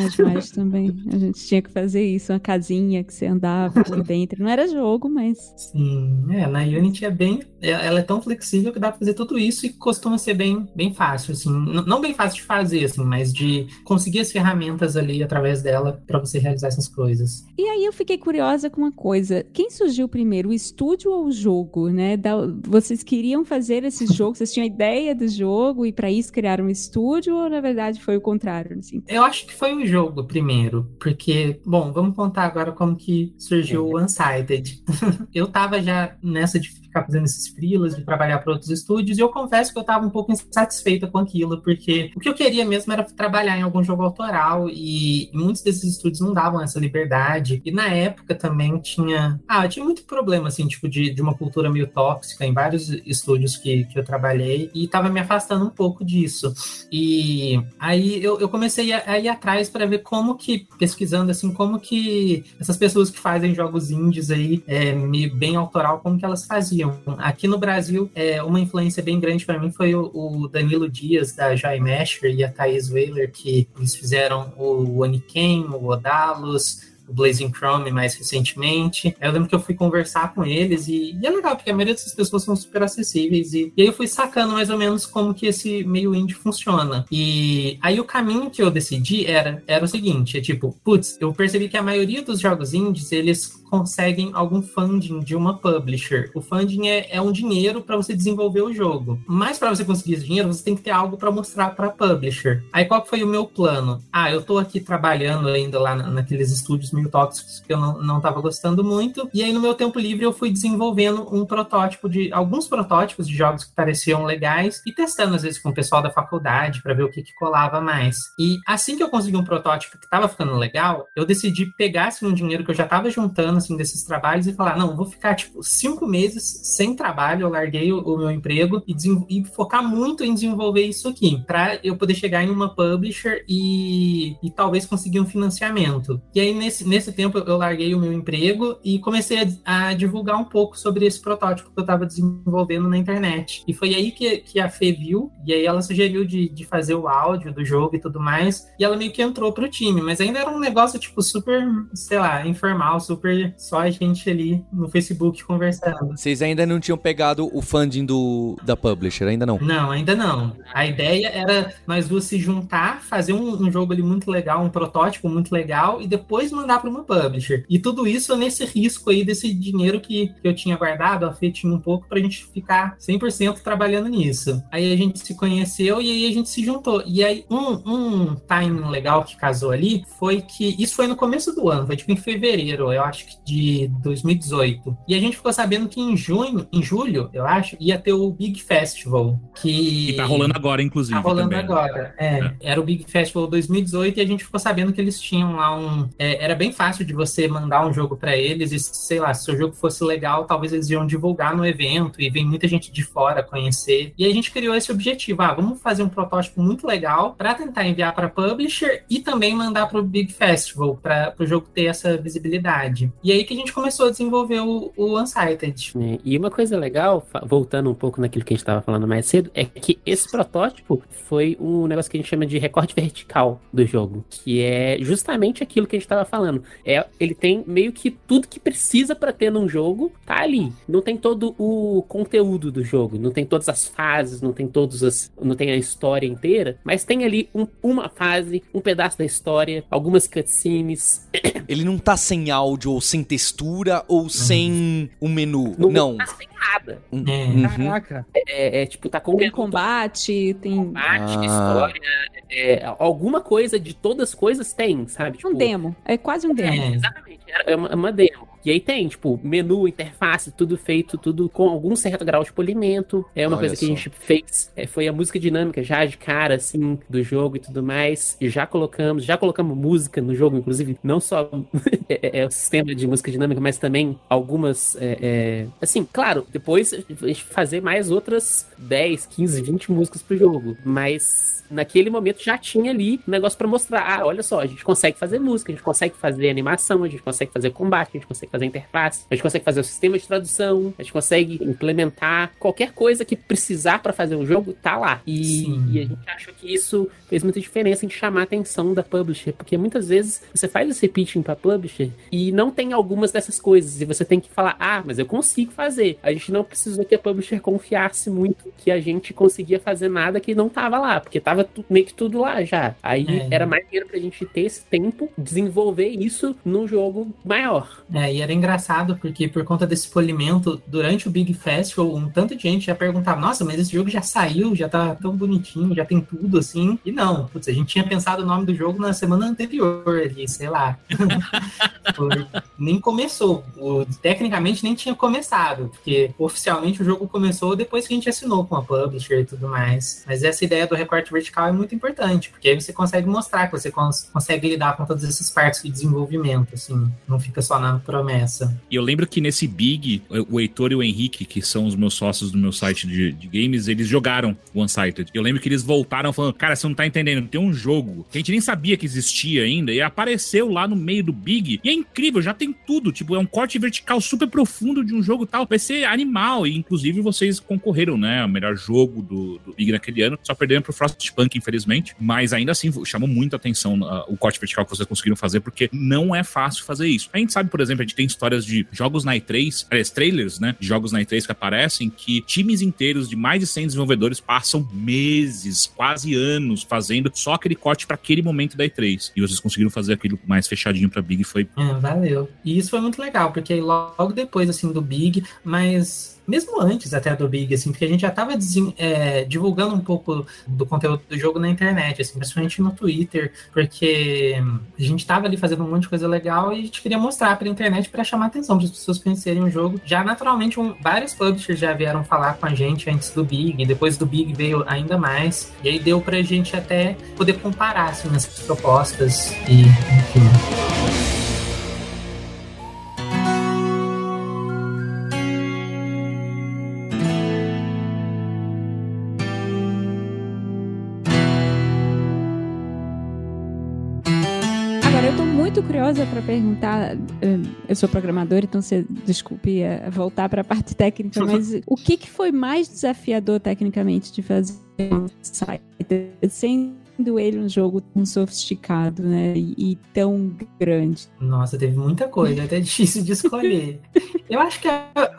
também. A gente tinha que fazer isso, uma casinha que você andava por dentro. Não era jogo, mas... Sim, é, na Unity é bem... É, ela é tão flexível que dá pra fazer tudo isso e costuma ser bem, bem fácil, assim. Não bem fácil de fazer, assim, mas de conseguir as ferramentas ali através dela para você realizar essas coisas. E aí eu fiquei curiosa com uma coisa. Quem surgiu primeiro, o estúdio ou o jogo, né? Da, vocês queriam fazer esse jogo, vocês tinham ideia do jogo e para isso criaram um estúdio ou na verdade foi o contrário? Assim? Eu acho que foi o jogo primeiro, porque, bom, vamos contar agora como que surgiu é. o Unsighted. eu tava já nessa de ficar fazendo esses freelas, de trabalhar para outros estúdios, e eu confesso que eu estava um pouco insatisfeita com aquilo, porque o que eu queria mesmo era trabalhar em algum jogo autoral, e muitos desses estúdios não davam essa liberdade. E na época também tinha. Ah, tinha muito problema, assim, tipo, de, de uma cultura meio tóxica em vários estúdios que, que eu trabalhei, e estava me afastando um pouco disso. E aí eu, eu comecei a, a ir atrás para ver como que, pesquisando assim, como que essas pessoas que fazem jogos indies aí, é, bem autoral, como que elas faziam Aqui no Brasil, é, uma influência bem grande para mim foi o, o, Danilo Dias, da Joy Masher, e a Thaís Weiler, que eles fizeram o Oniken, o Odalos, o Blazing Chrome mais recentemente. Eu lembro que eu fui conversar com eles e, e é legal, porque a maioria dessas pessoas são super acessíveis. E, e aí eu fui sacando mais ou menos como que esse meio indie funciona. E aí o caminho que eu decidi era, era o seguinte: é tipo, putz, eu percebi que a maioria dos jogos indies, eles conseguem algum funding de uma publisher. O funding é, é um dinheiro para você desenvolver o jogo. Mas para você conseguir esse dinheiro, você tem que ter algo para mostrar para publisher. Aí qual foi o meu plano? Ah, eu tô aqui trabalhando ainda lá naqueles estúdios meio tóxicos que eu não, não tava gostando muito. E aí no meu tempo livre eu fui desenvolvendo um protótipo de alguns protótipos de jogos que pareciam legais e testando às vezes com o pessoal da faculdade para ver o que, que colava mais. E assim que eu consegui um protótipo que tava ficando legal, eu decidi pegar assim, um dinheiro que eu já tava juntando assim, desses trabalhos e falar: não, vou ficar tipo cinco meses sem trabalho. Eu larguei o, o meu emprego e, e, focar muito em desenvolver isso aqui, para eu poder chegar em uma publisher e, e talvez conseguir um financiamento. E aí, nesse, nesse tempo, eu larguei o meu emprego e comecei a, a divulgar um pouco sobre esse protótipo que eu estava desenvolvendo na internet. E foi aí que, que a Fê viu, e aí ela sugeriu de, de fazer o áudio do jogo e tudo mais, e ela meio que entrou pro time, mas ainda era um negócio, tipo, super, sei lá, informal, super só a gente ali no Facebook conversando. Vocês ainda não tinham pegado o funding do, da publisher, ainda não? Não, ainda não. A ideia era nós duas se juntar, fazer um, um jogo ali muito legal, um protótipo muito legal, e depois mandar para uma publisher. E tudo isso nesse risco aí desse dinheiro que, que eu tinha guardado, a Fê tinha um pouco, pra gente ficar 100% trabalhando nisso. Aí a gente se conheceu e aí a gente se juntou. E aí um, um timing legal que casou ali foi que isso foi no começo do ano, foi tipo em fevereiro, eu acho que de 2018. E a gente ficou sabendo que em junho, em julho, eu acho, ia ter o Big Festival. Que, e tá rolando agora, inclusive. Tá rolando também. agora. É, é, Era o Big Festival 2018 e a gente ficou sabendo que eles tinham lá um. É, era bem fácil de você mandar um jogo para eles e, sei lá, se o jogo fosse legal, talvez eles iam divulgar no evento e vem muita gente de fora conhecer. E a gente criou esse objetivo. Ah, vamos fazer um protótipo muito legal para tentar enviar para publisher e também mandar para o Big Festival, para o jogo ter essa visibilidade. E aí que a gente começou a desenvolver o, o Unsighted. É, e uma coisa legal, voltando um pouco naquilo que a gente estava falando mais cedo, é que esse protótipo foi um negócio que a gente chama de recorte vertical do jogo, que é justamente aquilo que a gente estava falando. É, ele tem meio que tudo que precisa para ter num jogo, tá ali. Não tem todo o conteúdo do jogo, não tem todas as fases, não tem todas as, não tem a história inteira, mas tem ali um, uma fase, um pedaço da história, algumas cutscenes. Ele não tá sem áudio ou sem textura ou uhum. sem o um menu. Não. não. Tá sem nada. Hum, é. Uhum. Caraca. É, é, tipo, tá com. Tem combate, tem. Combate, ah. história. É, alguma coisa de todas as coisas tem, sabe? Tipo, um demo. É quase um demo. É, exatamente. É uma, é uma demo. E aí tem, tipo, menu, interface, tudo feito, tudo com algum certo grau de polimento. É uma Olha coisa que só. a gente fez. É, foi a música dinâmica já de cara, assim, do jogo e tudo mais. E já colocamos, já colocamos música no jogo, inclusive, não só é, é, é, o sistema de música dinâmica, mas também algumas. É, é, assim, claro, depois a gente fazer mais outras 10, 15, 20 músicas pro jogo. Mas naquele momento já tinha ali um negócio para mostrar. Ah, olha só, a gente consegue fazer música, a gente consegue fazer animação, a gente consegue fazer combate, a gente consegue fazer interface, a gente consegue fazer o sistema de tradução, a gente consegue implementar qualquer coisa que precisar para fazer o jogo, tá lá. E, e, a gente acha que isso fez muita diferença em chamar a atenção da publisher, porque muitas vezes você faz esse pitching pra publisher e não tem algumas dessas coisas, e você tem que falar, ah, mas eu consigo fazer. A gente não precisou que a publisher confiasse muito que a gente conseguia fazer nada que não tava lá, porque tava meio que tudo lá já. Aí é. era mais dinheiro pra gente ter esse tempo, desenvolver isso num jogo maior. É, e era engraçado porque por conta desse polimento, durante o Big Festival, um tanto de gente já perguntava, nossa, mas esse jogo já saiu, já tá tão bonitinho, já tem tudo assim. E não, putz, a gente tinha pensado o nome do jogo na semana anterior ali, sei lá. Nem começou. O, tecnicamente nem tinha começado, porque oficialmente o jogo começou depois que a gente assinou com a publisher e tudo mais. Mas essa ideia do recorte vertical é muito importante, porque aí você consegue mostrar que você cons consegue lidar com todas essas partes de desenvolvimento, assim, não fica só na promessa começa. E eu lembro que nesse Big, o Heitor e o Henrique, que são os meus sócios do meu site de, de games, eles jogaram o Unsighted. Eu lembro que eles voltaram falando: Cara, você não tá entendendo, tem um jogo que a gente nem sabia que existia ainda e apareceu lá no meio do Big. E é incrível, já tem tudo. Tipo, é um corte vertical super profundo de um jogo tal. Vai ser animal. E inclusive vocês concorreram, né? O melhor jogo do, do Big naquele ano. Só perderam pro Frostpunk, infelizmente. Mas ainda assim, chamou muita atenção uh, o corte vertical que vocês conseguiram fazer, porque não é fácil fazer isso. A gente sabe, por exemplo, a gente tem histórias de jogos na E3, aliás, trailers, né? De jogos na E3 que aparecem que times inteiros de mais de 100 desenvolvedores passam meses, quase anos, fazendo só aquele corte para aquele momento da E3. E vocês conseguiram fazer aquilo mais fechadinho pra Big foi. É, valeu. E isso foi muito legal, porque logo depois, assim, do Big, mas mesmo antes até do Big, assim, porque a gente já estava é, divulgando um pouco do conteúdo do jogo na internet, assim, principalmente no Twitter, porque a gente estava ali fazendo um monte de coisa legal e a gente queria mostrar para a internet para chamar atenção, para as pessoas conhecerem o jogo. Já naturalmente, um, vários publishers já vieram falar com a gente antes do Big, depois do Big veio ainda mais, e aí deu para a gente até poder comparar assim, as propostas e, enfim. Curiosa para perguntar. Eh, eu sou programadora, então você desculpe eh, voltar para a parte técnica, mas o que, que foi mais desafiador tecnicamente de fazer um site sem sendo ele um jogo tão sofisticado, né? E, e, tão grande. Nossa, teve muita coisa, é até difícil de escolher. Eu acho que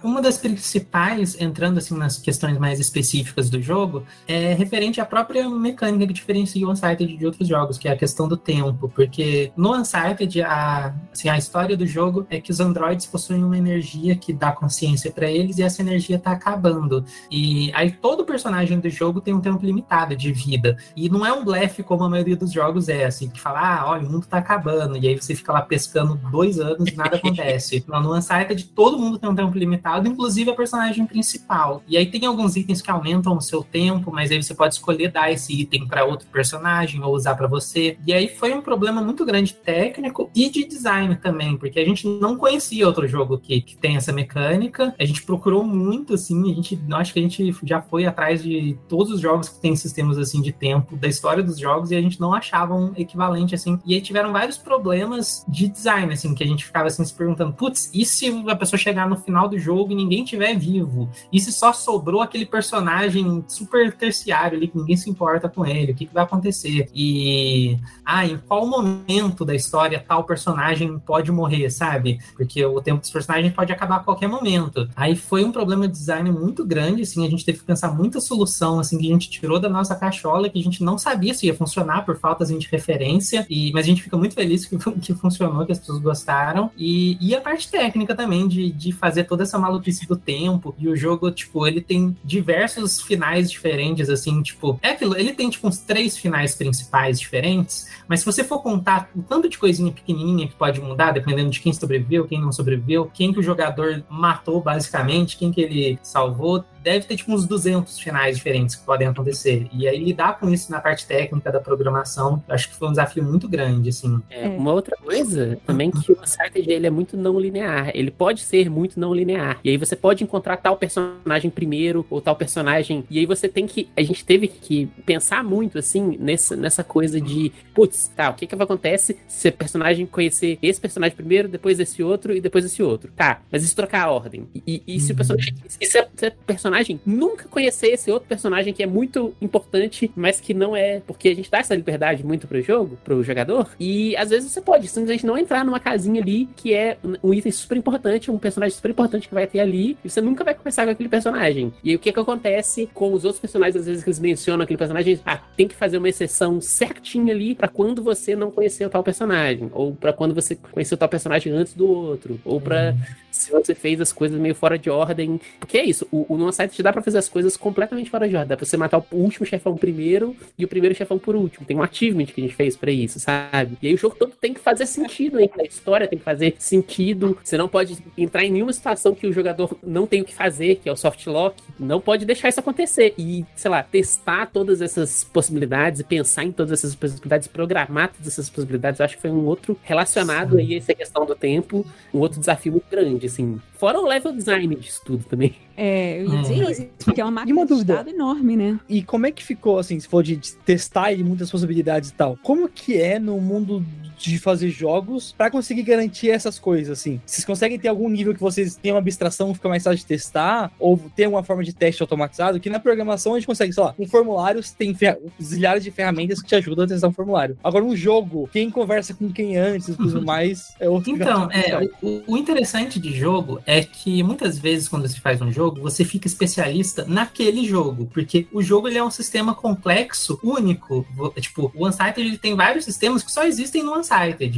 uma das principais, entrando assim nas questões mais específicas do jogo, é referente à própria mecânica que diferencia o Unsighted de outros jogos, que é a questão do tempo. Porque no Unsighted, a, assim, a história do jogo é que os androides possuem uma energia que dá consciência para eles e essa energia tá acabando. E aí todo personagem do jogo tem um tempo limitado de vida. E não é um blefe como a maioria dos jogos é, assim, que fala, ah, olha, o mundo tá acabando. E aí você fica lá pescando dois anos e nada acontece. no Unsighted, todo mundo tem um tempo limitado, inclusive a personagem principal. E aí tem alguns itens que aumentam o seu tempo, mas aí você pode escolher dar esse item para outro personagem ou usar para você. E aí foi um problema muito grande técnico e de design também, porque a gente não conhecia outro jogo que, que tem essa mecânica. A gente procurou muito, assim, a gente acho que a gente já foi atrás de todos os jogos que tem sistemas assim de tempo da história dos jogos e a gente não achava um equivalente assim. E aí tiveram vários problemas de design assim que a gente ficava assim se perguntando, putz, e se a pessoa chegar no final do jogo e ninguém tiver vivo? E se só sobrou aquele personagem super terciário ali que ninguém se importa com ele? O que, que vai acontecer? E ah, em qual momento da história tal personagem pode morrer, sabe? Porque o tempo dos personagens pode acabar a qualquer momento. Aí foi um problema de design muito grande, assim, a gente teve que pensar muita solução, assim, que a gente tirou da nossa cachola, que a gente não sabia se ia funcionar por falta assim, de referência, e, mas a gente fica muito feliz que, que funcionou, que as pessoas gostaram. E, e a parte técnica também, de, de fazer toda essa maluquice do tempo. E o jogo, tipo, ele tem diversos finais diferentes, assim, tipo, é aquilo, ele tem, tipo, uns três finais principais diferentes, mas se você for contar o tanto de coisinha pequenininha que pode mudar, dependendo de quem sobreviveu, quem não sobreviveu, quem que o jogador matou, basicamente, quem que ele salvou, deve ter tipo uns 200 finais diferentes que podem acontecer. E aí lidar com isso na parte técnica da programação, acho que foi um desafio muito grande, assim. É, uma outra coisa também que o Uncharted ele é muito não linear. Ele pode ser muito não linear. E aí você pode encontrar tal personagem primeiro ou tal personagem. E aí você tem que a gente teve que pensar muito assim nessa, nessa coisa de, putz, tá, o que que acontece se o personagem conhecer esse personagem primeiro, depois esse outro e depois esse outro. Tá, mas e se trocar a ordem? E, e, e se o personagem e se, se o personagem personagem nunca conhecer esse outro personagem que é muito importante, mas que não é. Porque a gente dá essa liberdade muito pro jogo, pro jogador. E às vezes você pode simplesmente não entrar numa casinha ali que é um item super importante, um personagem super importante que vai ter ali, e você nunca vai conversar com aquele personagem. E aí o que que acontece com os outros personagens, às vezes que eles mencionam aquele personagem, ah, tem que fazer uma exceção certinha ali para quando você não conheceu tal personagem, ou para quando você conheceu tal personagem antes do outro, ou para uhum. se você fez as coisas meio fora de ordem. Porque é isso, o, o Unsighted dá pra fazer as coisas completamente fora de ordem. Dá pra você matar o último chefão primeiro e o primeiro chefão por último. Tem um achievement que a gente fez pra isso, sabe? E aí o jogo todo tem que fazer sentido, hein? A história tem que fazer sentido. Você não pode entrar em nenhuma situação que o jogador não tem o que fazer, que é o soft lock. Não pode deixar isso acontecer. E, sei lá, testar todas essas possibilidades e pensar em todas essas possibilidades, programar todas essas possibilidades, eu acho que foi um outro relacionado Sim. aí a essa questão do tempo, um outro desafio muito grande, assim. Fora o level design disso tudo também. É, eu ia dizer isso, porque é uma máquina uma de dado enorme, né? E como é que ficou, assim, se for de testar e muitas possibilidades e tal? Como que é no mundo de fazer jogos para conseguir garantir essas coisas, assim? Vocês conseguem ter algum nível que vocês tenham uma abstração, fica mais fácil de testar? Ou tem uma forma de teste automatizado? Que na programação a gente consegue, sei lá, um formulário tem zilhares de ferramentas que te ajudam a testar um formulário. Agora, um jogo, quem conversa com quem antes e tudo mais, é outro Então, é, o, o interessante de jogo é que muitas vezes quando você faz um jogo, você fica especialista naquele jogo, porque o jogo ele é um sistema complexo, único. Tipo, o Unsighted ele tem vários sistemas que só existem no Unsighted.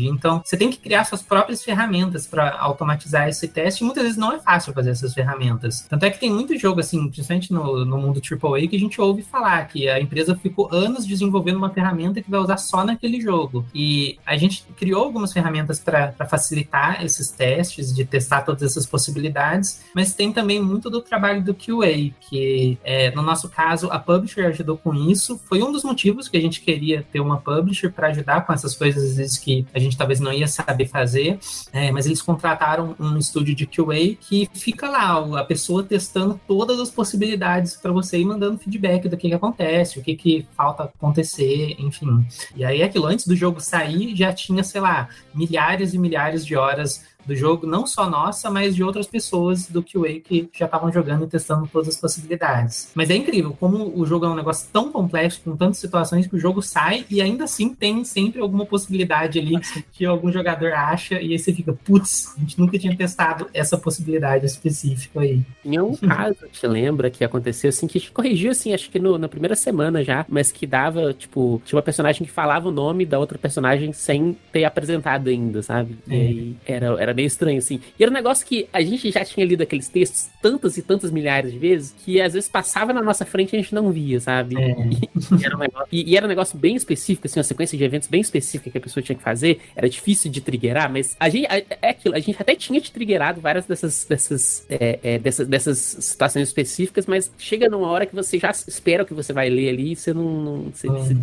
Então, você tem que criar suas próprias ferramentas para automatizar esse teste. E muitas vezes não é fácil fazer essas ferramentas. Tanto é que tem muito jogo, assim, principalmente no, no mundo AAA, que a gente ouve falar que a empresa ficou anos desenvolvendo uma ferramenta que vai usar só naquele jogo. E a gente criou algumas ferramentas para facilitar esses testes, de testar todas essas possibilidades, mas tem também muito do trabalho do QA, que é, no nosso caso a publisher ajudou com isso. Foi um dos motivos que a gente queria ter uma publisher para ajudar com essas coisas que a gente talvez não ia saber fazer, é, mas eles contrataram um estúdio de QA que fica lá, a pessoa testando todas as possibilidades para você e mandando feedback do que, que acontece, o que, que falta acontecer, enfim. E aí aquilo antes do jogo sair já tinha, sei lá, milhares e milhares de horas do jogo, não só nossa, mas de outras pessoas do QA que já estavam jogando e testando todas as possibilidades. Mas é incrível como o jogo é um negócio tão complexo, com tantas situações que o jogo sai e ainda assim tem sempre alguma possibilidade ali que algum jogador acha e aí você fica, putz, a gente nunca tinha testado essa possibilidade específica aí. Em um caso, te lembra que aconteceu assim, que a gente corrigiu assim, acho que no, na primeira semana já, mas que dava, tipo, tinha uma personagem que falava o nome da outra personagem sem ter apresentado ainda, sabe? É. E aí era, era era meio estranho, assim. E era um negócio que a gente já tinha lido aqueles textos tantas e tantas milhares de vezes que às vezes passava na nossa frente e a gente não via, sabe? É. E, era um negócio, e, e, era um negócio bem específico, assim, uma sequência de eventos bem específica que a pessoa tinha que fazer. Era difícil de triggerar, mas a gente, é aquilo, a gente até tinha te triggerado várias dessas, dessas, é, é, dessas, dessas situações específicas, mas chega numa hora que você já espera o que você vai ler ali e você não. não você, hum. você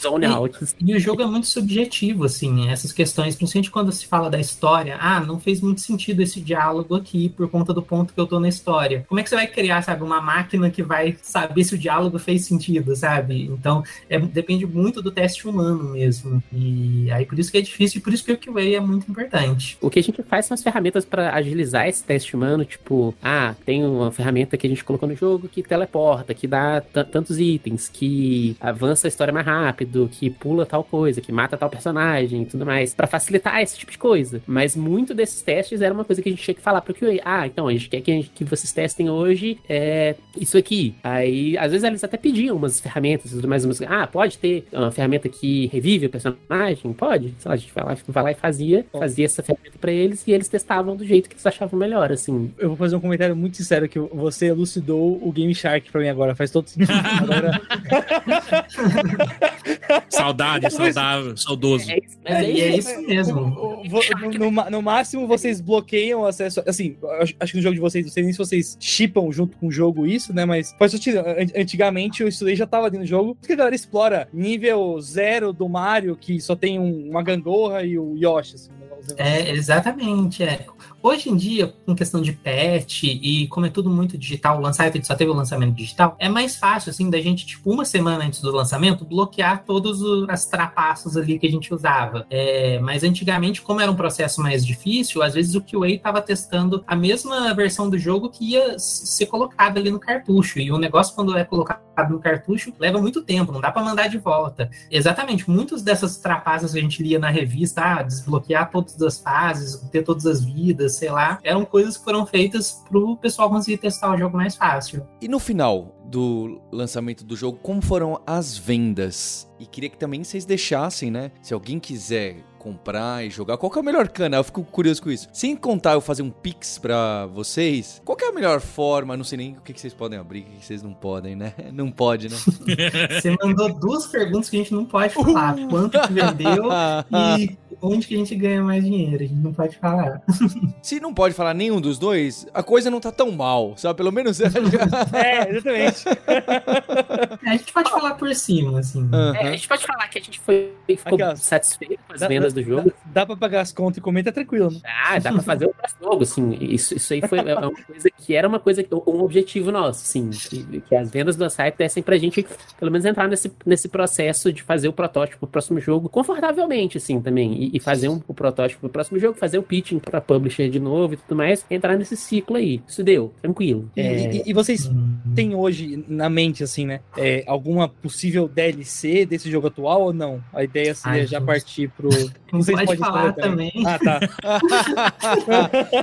zone e, out. E o jogo é muito subjetivo, assim, essas questões, principalmente quando se fala da história. Ah, não fez muito sentido esse diálogo aqui por conta do ponto que eu tô na história. Como é que você vai criar, sabe, uma máquina que vai saber se o diálogo fez sentido, sabe? Então, é, depende muito do teste humano mesmo. E aí por isso que é difícil e por isso que o QA é muito importante. O que a gente faz são as ferramentas para agilizar esse teste humano, tipo, ah, tem uma ferramenta que a gente colocou no jogo que teleporta, que dá tantos itens, que avança a história mais rápido, que pula tal coisa, que mata tal personagem e tudo mais, para facilitar esse tipo de coisa. Mas muito desses testes era uma coisa que a gente tinha que falar pro QA. Ah, então a gente quer que, gente, que vocês testem hoje é, isso aqui. Aí, às vezes eles até pediam umas ferramentas, tudo mais, umas, ah, pode ter uma ferramenta que revive o personagem? Pode. Sei lá, a gente vai lá, vai lá e fazia, fazia essa ferramenta pra eles e eles testavam do jeito que eles achavam melhor, assim. Eu vou fazer um comentário muito sincero que você elucidou o Game Shark pra mim agora, faz todo sentido. Agora... Saudade, saudável, saudoso. É, é, é, é isso mesmo. No, no, no máximo, você vocês bloqueiam o acesso. Assim, acho que no jogo de vocês, não sei nem se vocês chipam junto com o jogo isso, né? Mas faz sentido. Antigamente eu estudei já tava ali no jogo. Por que a galera explora nível zero do Mario, que só tem um, uma gangorra e o Yoshi, assim, é, exatamente. É. Hoje em dia, com questão de patch e como é tudo muito digital, o lançamento só teve o lançamento digital, é mais fácil, assim, da gente, tipo, uma semana antes do lançamento, bloquear todos as trapaços ali que a gente usava. É, mas antigamente, como era um processo mais difícil, às vezes o QA estava testando a mesma versão do jogo que ia ser colocada ali no cartucho. E o negócio, quando é colocado no cartucho, leva muito tempo, não dá para mandar de volta. Exatamente, muitas dessas trapaças que a gente lia na revista, ah, desbloquear todos as fases, ter todas as vidas, sei lá. Eram coisas que foram feitas pro pessoal conseguir testar o jogo mais fácil. E no final do lançamento do jogo, como foram as vendas? E queria que também vocês deixassem, né? Se alguém quiser comprar e jogar, qual que é o melhor canal? Eu fico curioso com isso. Sem contar eu fazer um pix pra vocês, qual que é a melhor forma? Não sei nem o que, que vocês podem abrir, o que, que vocês não podem, né? Não pode, né? Você mandou duas perguntas que a gente não pode falar. Quanto que vendeu e onde que a gente ganha mais dinheiro. A gente não pode falar. Se não pode falar nenhum dos dois, a coisa não tá tão mal, sabe? Pelo menos... É, exatamente. A gente pode falar por cima, assim. É, a gente pode falar que a gente foi, ficou Aquelas- satisfeito com as Dá- vendas do jogo. Dá pra pagar as contas e comer, tá tranquilo. né? Ah, dá pra fazer o próximo jogo, assim. Isso, isso aí foi é uma coisa que era uma coisa, um objetivo nosso, assim. Que, que as vendas do site dessem pra gente, pelo menos, entrar nesse, nesse processo de fazer o protótipo pro próximo jogo confortavelmente, assim, também. E, e fazer um, o protótipo pro próximo jogo, fazer o pitching pra publisher de novo e tudo mais. Entrar nesse ciclo aí. Isso deu, tranquilo. E, É, e- e vocês têm hoje na mente, assim, né? é, alguma possível DLC desse jogo atual ou não? A ideia seria Ai, já partir pro. Não sei se pode falar responder também. Ah, tá.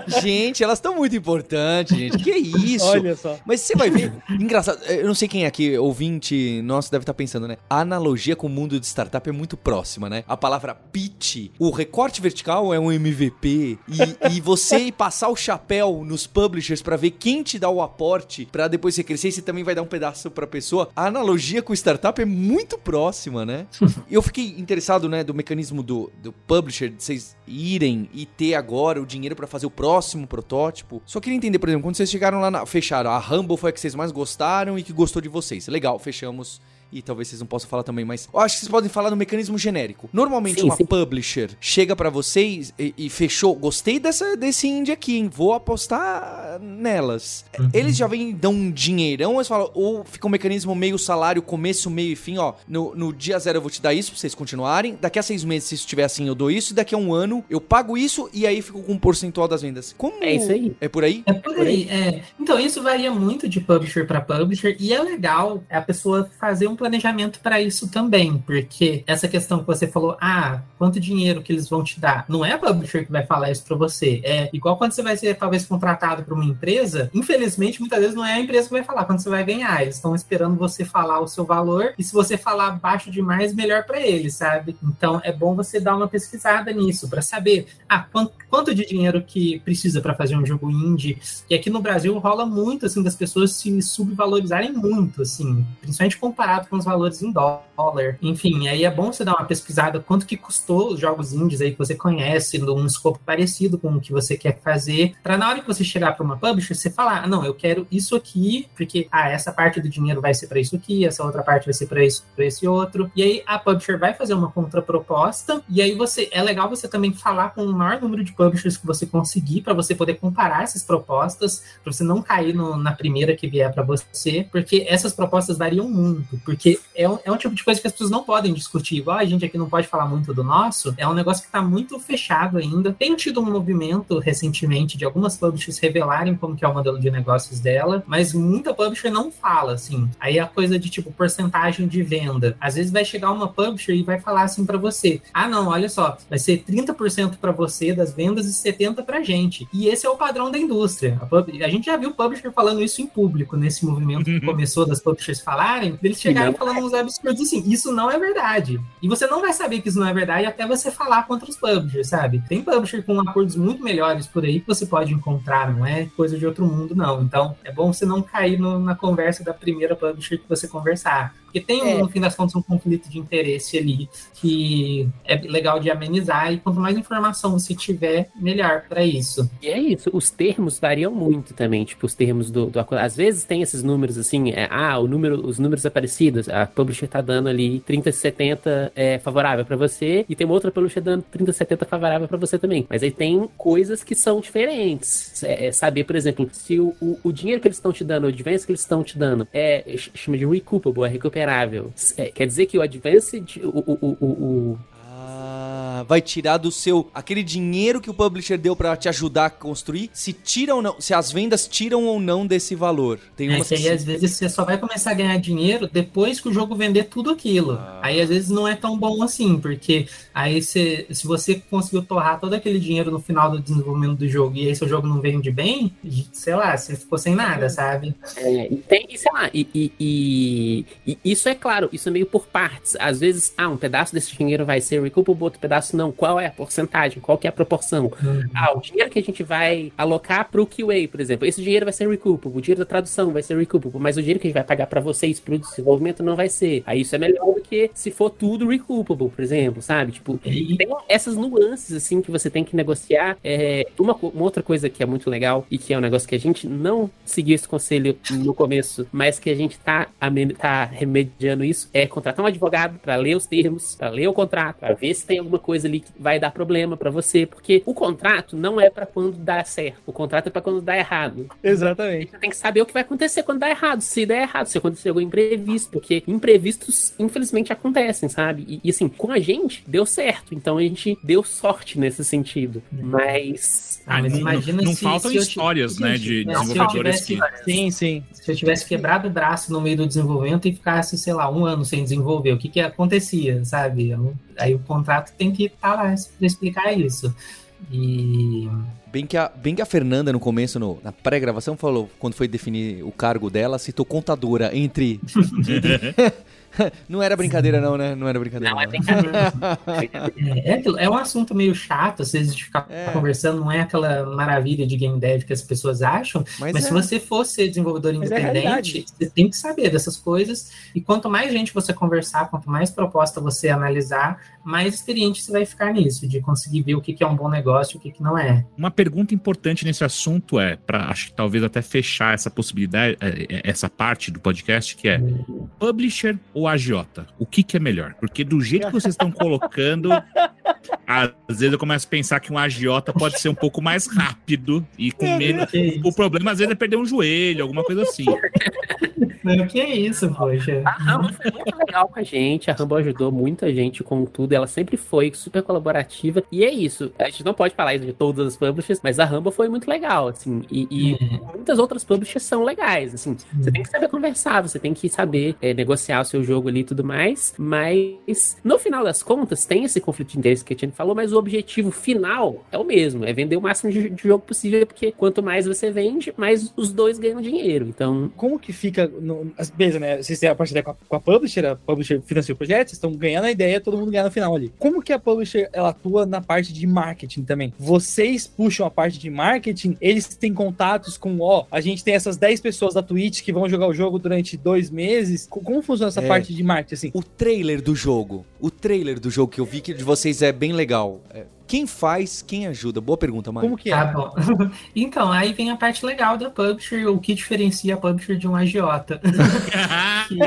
gente, elas estão muito importantes, gente. Que isso? Olha só. Mas você vai ver, engraçado, eu não sei quem é aqui, ouvinte nosso, deve estar pensando, né? A analogia com o mundo de startup é muito próxima, né? A palavra pitch, o recorte vertical é um MVP e, e você passar o chapéu nos publishers pra ver quem te dá o aporte pra depois você crescer e você também vai dar um pedaço pra pessoa. A analogia com o startup é muito próxima, né? E eu fiquei interessado, né, do mecanismo do, do publisher, de vocês irem e ter agora o dinheiro pra fazer o próximo protótipo. Só queria entender, por exemplo, quando vocês chegaram lá, na, fecharam, a Humble foi a que vocês mais gostaram e que gostou de vocês. Legal, fechamos. E talvez vocês não possam falar também, mas eu acho que vocês podem falar no mecanismo genérico. Normalmente Sim, uma sim. publisher chega pra vocês e, e fechou, gostei dessa, desse indie aqui, hein? Vou apostar nelas. Uhum. Eles já vêm, dão um dinheirão, eles falam, ou fica um mecanismo meio salário, começo, meio e fim, ó. No, no dia zero eu vou te dar isso pra vocês continuarem. Daqui a seis meses, se isso estiver assim, eu dou isso. E daqui a um ano, eu pago isso e aí fico com um percentual das vendas. Como. É isso aí. É por aí? É por aí, é. Então, isso varia muito de publisher para publisher e é legal a pessoa fazer um planejamento para isso também, porque essa questão que você falou, ah, quanto dinheiro que eles vão te dar, não é a publisher que vai falar isso para você. É igual quando você vai ser talvez contratado para uma empresa, infelizmente muitas vezes não é a empresa que vai falar quanto você vai ganhar, eles estão esperando você falar o seu valor e se você falar baixo demais, melhor para eles, sabe? Então, é bom você dar uma pesquisada nisso para saber, ah, quanto, quanto de dinheiro que precisa para fazer um jogo indie e aqui no Brasil rola muito, assim, das pessoas se subvalorizarem muito, assim, principalmente comparado com os valores em dólar. Enfim, aí é bom você dar uma pesquisada quanto que custou os jogos indies aí que você conhece, num escopo parecido com o que você quer fazer, para na hora que você chegar para uma publisher, você falar, ah, não, eu quero isso aqui, porque, ah, essa parte do dinheiro vai ser para isso aqui, essa outra parte vai ser para isso, para esse outro. E aí a publisher vai fazer uma contraproposta, e aí você, é legal você também falar com o maior número de publishers que você conseguir, para você poder comparar essas propostas, para você não cair no- na primeira que vier para você, porque essas propostas variam muito, porque é um, é um tipo de coisa que as pessoas não podem discutir, igual a gente aqui não pode falar muito do nosso, é um negócio que está muito fechado ainda. Tem tido um movimento recentemente de algumas publishers revelarem como que é o modelo de negócios dela, mas muita publisher não fala, assim. Aí a coisa de tipo porcentagem de venda. Às vezes vai chegar uma publisher e vai falar assim para você: "Ah, não, olha só, vai ser 30% para você das vendas e 70 pra gente". E esse é o padrão da indústria. A, pub- a gente já viu publisher falando isso em público nesse movimento que começou das publishers falarem, eles chegaram não falando uns absurdos assim, isso não é verdade. E você não vai saber que isso não é verdade até você falar contra os publishers, sabe? Tem publisher com acordos muito melhores por aí que você pode encontrar, não é coisa de outro mundo, não. Então, é bom você não cair no- na conversa da primeira publisher que você conversar. Porque tem, É. no fim das contas, um conflito de interesse ali que é legal de amenizar e quanto mais informação você tiver, melhor para isso. E é isso, os termos variam muito também, tipo, os termos do, do acordo. Às vezes tem esses números assim, é, ah, o número, os números aparecidos, a publisher tá dando ali 30, 70 é, favorável pra você, e tem uma outra publisher dando 30, 70 favorável pra você também. Mas aí tem coisas que são diferentes. É, é saber, por exemplo, se o, o, o dinheiro que eles estão te dando, o advance que eles estão te dando, é ch- chama de recoupable, é É, quer dizer que o advance, de- o, o, o, o, o- Ah, vai tirar do seu aquele dinheiro que o publisher deu pra te ajudar a construir, se tiram ou não, se as vendas tiram ou não desse valor. Tem É umas que aí, às vezes, você só vai começar a ganhar dinheiro depois que o jogo vender tudo aquilo. Ah. Aí, às vezes, não é tão bom assim, porque aí, você, se você conseguiu torrar todo aquele dinheiro no final do desenvolvimento do jogo e aí seu jogo não vende bem, sei lá, você ficou sem nada, sabe? É, e tem, e sei lá, e, e- e- e isso é claro, isso é meio por partes. Às vezes, ah, um pedaço desse dinheiro vai ser recoupable, outro pedaço não. Qual é a porcentagem? Qual que é a proporção? Ah, o dinheiro que a gente vai alocar pro QA, por exemplo, esse dinheiro vai ser recoupable, o dinheiro da tradução vai ser recoupable, mas o dinheiro que a gente vai pagar pra vocês pro desenvolvimento não vai ser. Aí isso é melhor do que se for tudo recoupable, por exemplo, sabe? Tipo, E- tem essas nuances, assim, que você tem que negociar. É, uma, uma outra coisa que é muito legal e que é um negócio que a gente não seguiu esse conselho no começo, mas que a gente tá, tá remediando isso, é contratar um advogado pra ler os termos, pra ler o contrato, pra ver se tem alguma coisa ali que vai dar problema pra você, porque o contrato não é pra quando dá certo, o contrato é pra quando dá errado. Exatamente. Você tem que saber o que vai acontecer quando dá errado. Se der errado, se acontecer algum imprevisto, porque imprevistos, infelizmente, acontecem, sabe? E, e, assim, com a gente, deu certo. Então a gente deu sorte nesse sentido. Mas. Ah, mas não, imagina não se- faltam se eu histórias, né, Gente, de se eu desenvolvedores tivesse- que... Sim, sim. Se eu tivesse quebrado o braço no meio do desenvolvimento e ficasse, sei lá, um ano sem desenvolver, o que que acontecia, sabe? Aí o contrato tem que estar lá pra explicar isso. E Bem que, a, bem que a Fernanda, no começo, no- na pré-gravação, falou, quando foi definir o cargo dela, citou contadora entre. não era brincadeira, não, né? Não era brincadeira. Não, é não. brincadeira. é, é aquilo, é um assunto meio chato, às vezes, de ficar É. conversando, não é aquela maravilha de game dev que as pessoas acham, Mas, Mas é. se você for ser desenvolvedor Mas é independente, realidade. você tem que saber dessas coisas. E quanto mais gente você conversar, quanto mais proposta você analisar, mais experiente você vai ficar nisso, de conseguir ver o que que é um bom negócio e o que, que não é. Uma pergunta importante nesse assunto é, para acho que talvez até fechar essa possibilidade, é, é, essa parte do podcast, que é publisher ou agiota? O que, que é melhor? Porque do jeito que vocês estão colocando, às vezes eu começo a pensar que um agiota pode ser um pouco mais rápido e com menos. Que O problema às vezes é perder um joelho, alguma coisa assim. Não, que é isso, poxa. A Rambo foi muito legal com a gente, a Rambo ajudou muita gente com tudo, ela sempre foi super colaborativa, e é isso, a gente não pode falar isso de todas as publishers, mas a Rambo foi muito legal, assim, e, e muitas outras publishers são legais, assim, você tem que saber conversar, você tem que saber é, negociar o seu jogo ali e tudo mais, mas no final das contas tem esse conflito de interesse que a gente falou, mas o objetivo final é o mesmo, é vender o máximo de, de jogo possível, porque quanto mais você vende, mais os dois ganham dinheiro, então Como que fica. No, as- beleza, né? Vocês têm a parceria com a, com a publisher, a publisher financia o projeto, vocês estão ganhando a ideia, todo mundo ganha no final ali. Como que a publisher ela atua na parte de marketing também? Vocês puxam a parte de marketing, eles têm contatos com, ó, a gente tem essas 10 pessoas da Twitch que vão jogar o jogo durante dois meses. Co- Como funciona essa É. parte de marketing, assim? O trailer do jogo. O trailer do jogo que eu vi que de vocês é bem legal. É, quem faz, quem ajuda? Boa pergunta, Mário. Como que Tá é? bom. Então, aí vem a parte legal da publisher, o que diferencia a publisher de um agiota. Que-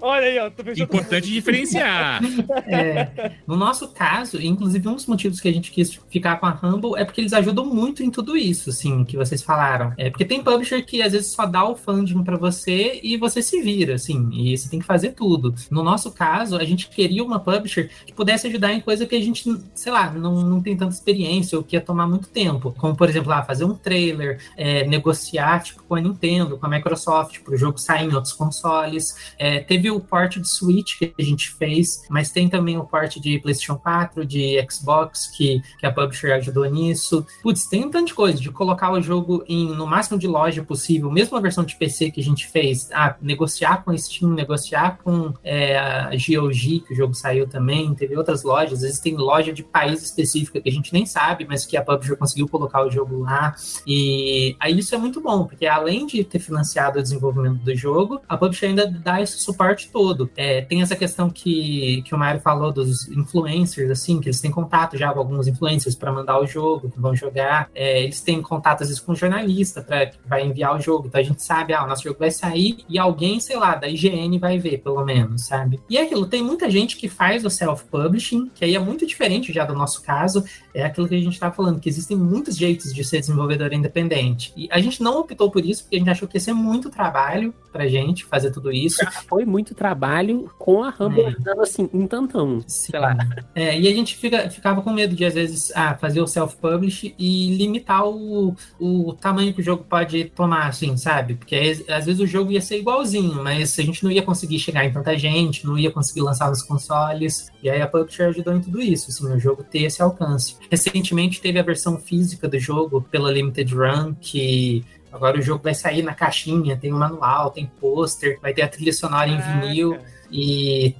Olha aí, ó. Importante diferenciar. É, no nosso caso, inclusive um dos motivos que a gente quis ficar com a Humble é porque eles ajudam muito em tudo isso, assim, que vocês falaram. É porque tem publisher que às vezes só dá o funding pra você e você se vira, assim, e você tem que fazer tudo. No nosso caso, a gente queria uma publisher que pudesse ajudar em coisa que a gente, sei lá, não, não tem tanta experiência ou que ia tomar muito tempo. Como, por exemplo, ah, fazer um trailer, é, negociar, tipo, com a Nintendo, com a Microsoft, pro jogo sair em outros consoles. É, teve o port de Switch que a gente fez, mas tem também o port de PlayStation 4, de Xbox, que, que a publisher ajudou nisso. Putz, tem um tanto de coisa, de colocar o jogo em, no máximo de loja possível, mesmo a versão de PC que a gente fez, ah, negociar com a Steam, negociar com é, a GOG, que o jogo saiu também, teve outras lojas, às vezes tem loja de país específica que a gente nem sabe, mas que a publisher conseguiu colocar o jogo lá. E aí isso é muito bom, porque além de ter financiado o desenvolvimento do jogo, a publisher ainda dá esse suporte todo. É, tem essa questão que, que o Mário falou dos influencers, assim, que eles têm contato já com alguns influencers para mandar o jogo, que vão jogar. É, eles têm contato às vezes com jornalista para vai enviar o jogo. Então a gente sabe, ah, o nosso jogo vai sair e alguém, sei lá, da IGN vai ver, pelo menos, sabe? E é aquilo, tem muita gente gente que faz o self-publishing, que aí é muito diferente já do nosso caso, é aquilo que a gente está falando, que existem muitos jeitos de ser desenvolvedor independente. E a gente não optou por isso, porque a gente achou que ia ser muito trabalho pra gente fazer tudo isso. Foi muito trabalho com a Rumble É. dando assim, um tantão. Sim. Sei lá. É, e a gente fica, ficava com medo de, às vezes, ah, fazer o self-publish e limitar o, o tamanho que o jogo pode tomar, assim, sabe? Porque às às vezes o jogo ia ser igualzinho, mas a gente não ia conseguir chegar em tanta gente, não ia conseguir lançar nos consoles. E aí a Publisher ajudou em tudo isso, assim, o jogo ter esse alcance. Recentemente teve a versão física do jogo pela Limited Run, que agora o jogo vai sair na caixinha, tem um manual, tem pôster, vai ter a trilha sonora em vinil e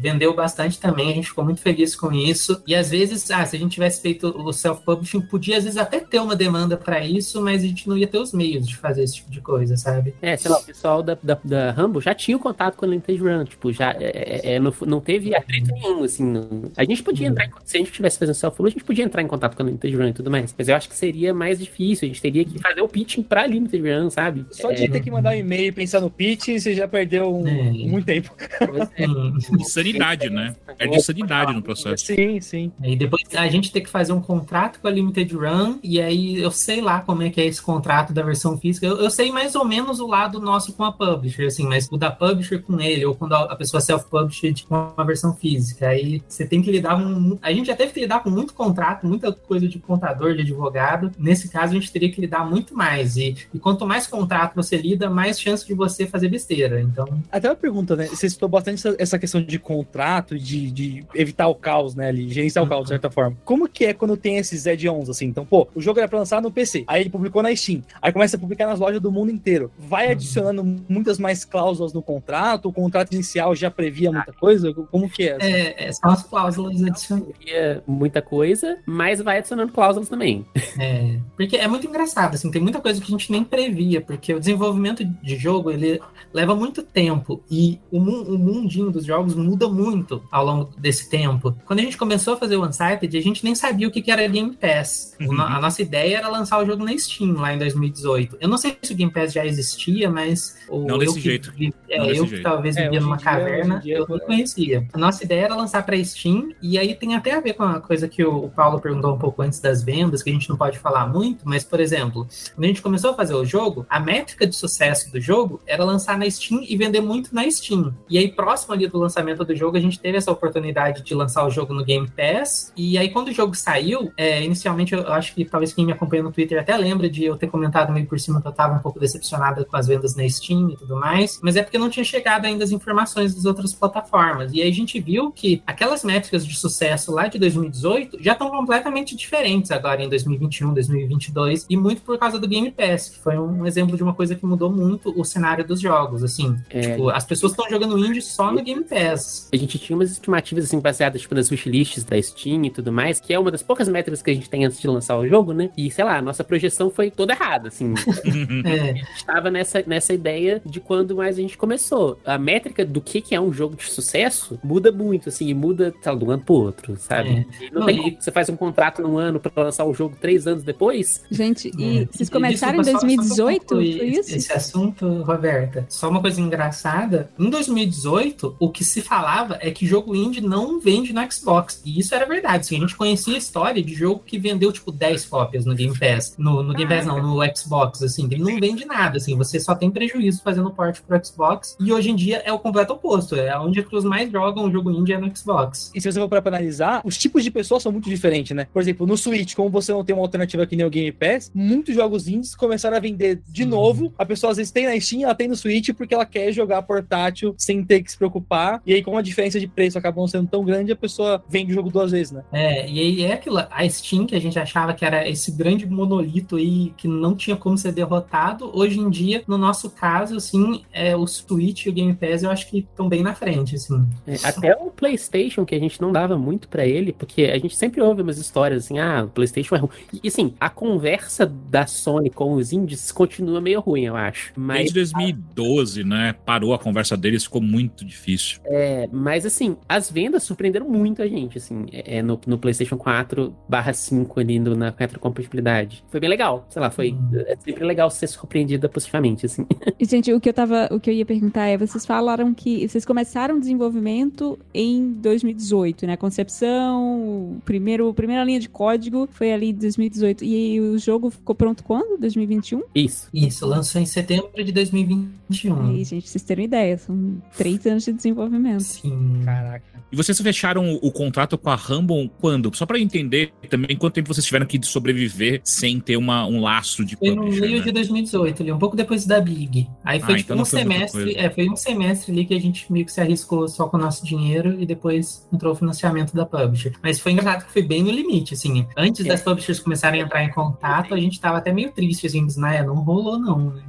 vendeu bastante também, a gente ficou muito feliz com isso. E às vezes, ah, se a gente tivesse feito o self-publishing, podia às vezes até ter uma demanda para isso, mas a gente não ia ter os meios de fazer esse tipo de coisa, sabe? É, sei lá, o pessoal da, da, da Rumble já tinha o contato com a Limited Run, tipo, já é, é, é, não, não teve atrito nenhum, assim. não- A gente podia entrar, em, se a gente tivesse fazendo self a gente podia entrar em contato com a Limited Run e tudo mais, mas eu acho que seria mais difícil, a gente teria que fazer o pitching pra Limited Run, sabe? Só de É, ter que mandar um e-mail e pensar no pitch, você já perdeu um- É. muito tempo. É. Hum. Insanidade, né? É de sanidade no processo. Sim, sim. E depois a gente ter que fazer um contrato com a Limited Run, e aí eu sei lá como é que é esse contrato da versão física. Eu, eu sei mais ou menos o lado nosso com a Publisher, assim, mas o da Publisher com ele, ou quando a, pessoa self-published com a versão física. Aí você tem que lidar com. A gente já teve que lidar com muito contrato, muita coisa de contador, de advogado. Nesse caso, a gente teria que lidar muito mais. E, e quanto mais contrato você lida, mais chance de você fazer besteira. Então, Até uma pergunta, né? Você citou bastante essa, essa questão de contrato, de, de evitar o caos, né? Ali, gerenciar o caos, de certa forma. Como que é quando tem esses add-ons, assim? Então, pô, o jogo era pra lançar no PC, aí ele publicou na Steam, aí começa a publicar nas lojas do mundo inteiro. Vai Uhum. adicionando muitas mais cláusulas no contrato? O contrato inicial já previa muita coisa? Como que é? assim? é, é, são as cláusulas adicionais. Seria muita coisa, mas vai adicionando cláusulas também. É, porque é muito engraçado, assim, tem muita coisa que a gente nem previa, porque o desenvolvimento de jogo, ele leva muito tempo, e o, mu- o mundinho dos jogos muda muito ao longo desse tempo. Quando a gente começou a fazer o Unsighted, a gente nem sabia o que era Game Pass. No- a nossa ideia era lançar o jogo na Steam, lá em 2018. Eu não sei se o Game Pass já existia, mas... Não eu desse que jeito. é, Não desse eu que jeito. talvez É, vivia em numa dia- caverna, dia, eu não é. conhecia. A nossa ideia era lançar para Steam, e aí tem até a ver com a coisa que o o Paulo perguntou um pouco antes das vendas, que a gente não pode falar muito, mas, por exemplo, quando a gente começou a fazer o jogo, a métrica de sucesso do jogo era lançar na Steam e vender muito na Steam. E aí, próximo ali do lançamento do jogo, a gente teve essa oportunidade de lançar o jogo no Game Pass. E aí, quando o jogo saiu, é, inicialmente eu acho que talvez quem me acompanha no Twitter até lembra de eu ter comentado meio por cima que eu tava um pouco decepcionada com as vendas na Steam e tudo mais, mas é porque não tinha chegado ainda as informações das outras plataformas. E aí a gente viu que aquelas métricas de sucesso lá de 2018 já estão completamente diferentes agora em 2021, 2022, e muito por causa do Game Pass, que foi um exemplo de uma coisa que mudou muito o cenário dos jogos, assim. É, Tipo, as pessoas estão jogando indie só no Game Pass. A gente tinha umas estimativas assim baseadas tipo, nas wishlists da Steam e tudo mais, que é uma das poucas métricas que a gente tem antes de lançar o jogo, né? E sei lá, a nossa projeção foi toda errada, assim. É, estava nessa, nessa ideia de quando mais a gente começou. A métrica do que, que é um jogo de sucesso muda muito, assim, e muda, lá, de um ano pro outro, sabe? É. E Não Não, tem e- você faz um contrato num ano pra lançar o jogo três anos depois. Gente, e É. vocês E começaram em desculpa, só- só 2018? Foi isso? Esse assunto, Roberta. Só uma coisa engraçada. Em 2018, o que se falava é que jogo indie não vende no Xbox. E isso era verdade. Assim, a gente conhecia a história de jogo que vendeu, tipo, 10 cópias no Game Pass. No, no Game Pass, não, no Xbox, assim. Ele não vende nada, assim. Você só tem prejuízo fazendo port pro Xbox. E hoje em dia é o completo oposto. É onde as pessoas mais jogam o jogo indie é no Xbox. E se você for para analisar, os tipos de pessoas são muito diferentes, né? Por exemplo, no Switch, como você não tem uma alternativa que nem o Game Pass, muitos jogos indies começaram a vender de Sim. novo. A pessoa às vezes tem na Steam, ela tem no Switch porque ela quer jogar portátil sem ter que se preocupar. E aí, como a diferença de preço acaba não sendo tão grande, a pessoa vende o jogo duas vezes, né? É, e aí é aquilo, a Steam que a gente achava que era esse grande monolito aí que não tinha como ser derrotado, hoje em dia, no nosso caso, assim, é, o Switch e o Game Pass eu acho que estão bem na frente, assim. É, até o PlayStation, que a gente não dava muito pra ele, porque a gente sempre ouve umas histórias assim, ah, o PlayStation é ruim. E assim, a conversa da Sony com os indies continua meio ruim, eu acho. Mas Desde 2012, né? Parou a conversa deles, ficou muito muito difícil. É, mas assim, as vendas surpreenderam muito a gente, assim, é, é no, no PlayStation 4 barra 5 ali no, na retrocompatibilidade. Foi bem legal, sei lá, foi é sempre legal ser surpreendida positivamente, assim. E, gente, o que eu tava, o que eu ia perguntar é, vocês falaram que vocês começaram o desenvolvimento em 2018, né? Concepção, primeiro, primeira linha de código foi ali em 2018. E o jogo ficou pronto quando? 2021? Isso. Isso, lançou em setembro de 2021. Aí, gente, vocês terem ideia, são três anos de desenvolvimento. Sim. Caraca. E vocês fecharam o contrato com a Rumble quando? Só pra eu entender também quanto tempo vocês tiveram que sobreviver sem ter uma, um laço de Foi no meio né? de 2018, ali, um pouco depois da Big. Aí foi Ah, tipo então um foi semestre, é, foi um semestre ali que a gente meio que se arriscou só com o nosso dinheiro e depois entrou o financiamento da publisher. Mas foi engraçado que foi bem no limite, assim. Antes É. das publishers começarem a entrar em contato, a gente tava até meio triste, assim, dizendo, ah, não rolou não, né?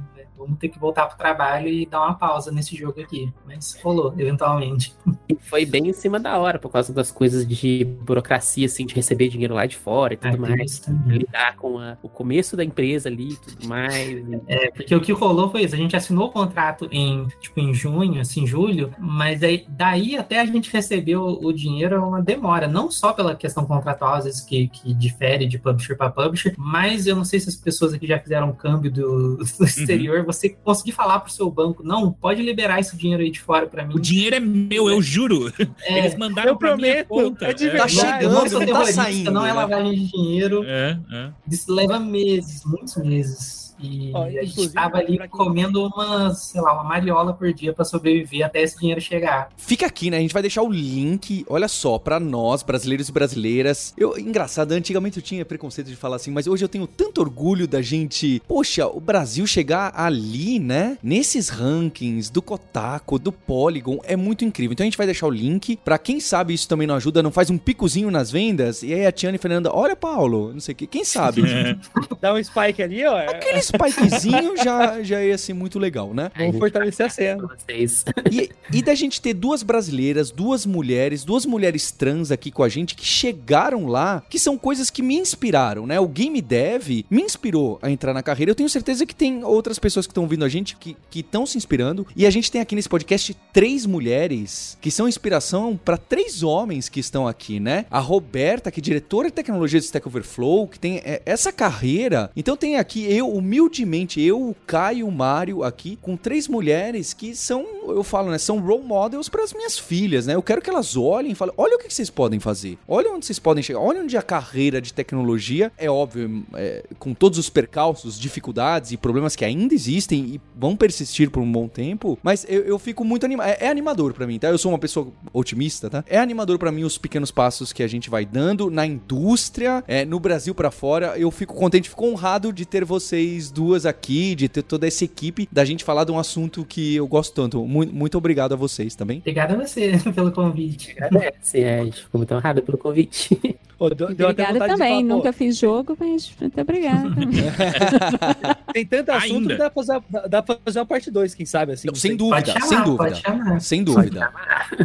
Vamos ter que voltar pro trabalho e dar uma pausa nesse jogo aqui. Mas rolou, eventualmente. E foi bem em cima da hora, por causa das coisas de burocracia, assim, de receber dinheiro lá de fora e tudo Ah, mais. Lidar com a- o começo da empresa ali e tudo mais. É, porque o que rolou foi isso, a gente assinou o contrato em, tipo, em junho, assim, julho, mas aí, daí até a gente receber o, dinheiro é uma demora, não só pela questão contratual, às vezes, que, que difere de publisher para publisher, mas eu não sei se as pessoas aqui já fizeram um câmbio do, do exterior, você conseguir falar pro seu banco, não, pode liberar esse dinheiro aí de fora para mim. O dinheiro é meu, eu juro. É, Eles mandaram Eu pra minha prometo, conta. é de É, verdade. Tá não, chegando, não sou não tá saindo, não é né? lavagem de dinheiro. é, é. Isso leva meses, muitos meses. E Ó, a gente inclusive, tava ali quem- comendo uma, sei lá, uma mariola por dia pra sobreviver até esse dinheiro chegar. Fica aqui, né? A gente vai deixar o link, olha só, pra nós, brasileiros e brasileiras. Eu, engraçado, antigamente eu tinha preconceito de falar assim, mas hoje eu tenho tanto orgulho da gente, poxa, o Brasil chegar ali, né? Nesses rankings do Kotaku, do Polygon, é muito incrível. Então a gente vai deixar o link pra quem sabe isso também não ajuda, não faz um picozinho nas vendas. E aí a Tiana e Fernanda, olha, Paulo, não sei o que, quem sabe? É. Dá um spike ali, ó. Aquele spikezinho já, já ia ser muito legal, né? Vamos fortalecer a cena. Vocês. E, e da gente ter duas brasileiras, duas mulheres, duas mulheres trans aqui com a gente que chegaram lá, que são coisas que me inspiraram, né? O game dev me inspirou a entrar na carreira. Eu tenho certeza que tem outras pessoas que estão ouvindo a gente que estão se inspirando. E a gente tem aqui nesse podcast três mulheres que são inspiração para três homens que estão aqui, né? A Roberta, que é diretora de tecnologia do Stack Overflow, que tem é, essa carreira. Então tem aqui eu, humildemente, eu, o Caio e o Mário aqui, com três mulheres que são, eu falo, né? São role models para as minhas filhas, né? Eu quero que elas olhem e falem: olha o que vocês podem fazer, olha onde vocês podem chegar, olha onde a carreira de tecnologia é óbvio, é, com todos os percalços, dificuldades e problemas que ainda existem e vão persistir por um bom tempo, mas eu, eu fico muito animado. É, é animador pra mim, tá? Eu sou uma pessoa otimista, tá? É animador pra mim os pequenos passos que a gente vai dando na indústria, é, no Brasil pra fora. Eu fico contente, fico honrado de ter vocês duas aqui, de ter toda essa equipe, da gente falar de um assunto que eu gosto tanto. Muito, muito obrigado a vocês também. Obrigado a você pelo convite. Agradece, é, a gente ficou muito honrado pelo convite. Ô, deu- deu até Obrigada também. falar, Nunca fiz jogo, mas muito obrigada. Tem tanto assunto Ainda. que dá pra, fazer, dá pra fazer uma parte 2, quem sabe, assim. Não, sem dúvida, chamar, sem dúvida. chamar. Sem dúvida.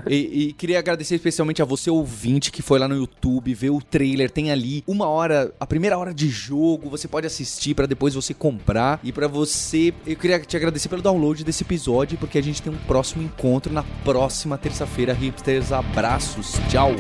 E, e queria agradecer especialmente a você, ouvinte, que foi lá no YouTube, ver o trailer. Tem ali uma hora, a primeira hora de jogo. Você pode assistir pra depois você comprar. E pra você, eu queria te agradecer pelo download desse episódio, porque a gente tem um próximo encontro na próxima terça-feira. Hipsters, abraços, tchau.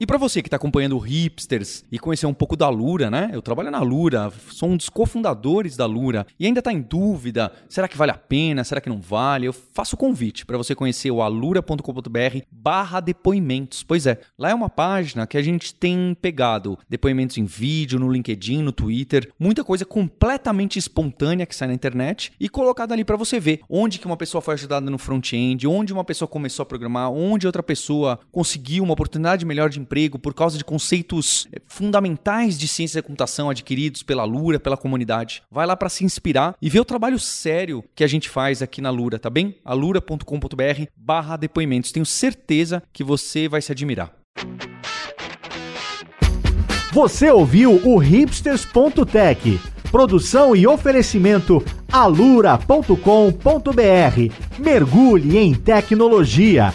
E pra você que tá acompanhando o Hipsters e conhecer um pouco da Lura, né? Eu trabalho na Lura, sou um dos cofundadores da Lura e ainda tá em dúvida, será que vale a pena, será que não vale? Eu faço o convite para você conhecer o alura.com.br barra depoimentos. Pois é, lá é uma página que a gente tem pegado depoimentos em vídeo, no LinkedIn, no Twitter, muita coisa completamente espontânea que sai na internet e colocada ali para você ver onde que uma pessoa foi ajudada no front-end, onde uma pessoa começou a programar, onde outra pessoa conseguiu uma oportunidade melhor de emprego por causa de conceitos eh, fundamentais de ciência da computação adquiridos pela Lura, pela comunidade. Vai lá para se inspirar e ver o trabalho sério que a gente faz aqui na Lura, tá bem? alura.com.br barra depoimentos. Tenho certeza que você vai se admirar. Você ouviu o hipsters.tech. Produção e oferecimento alura.com.br. Mergulhe em tecnologia.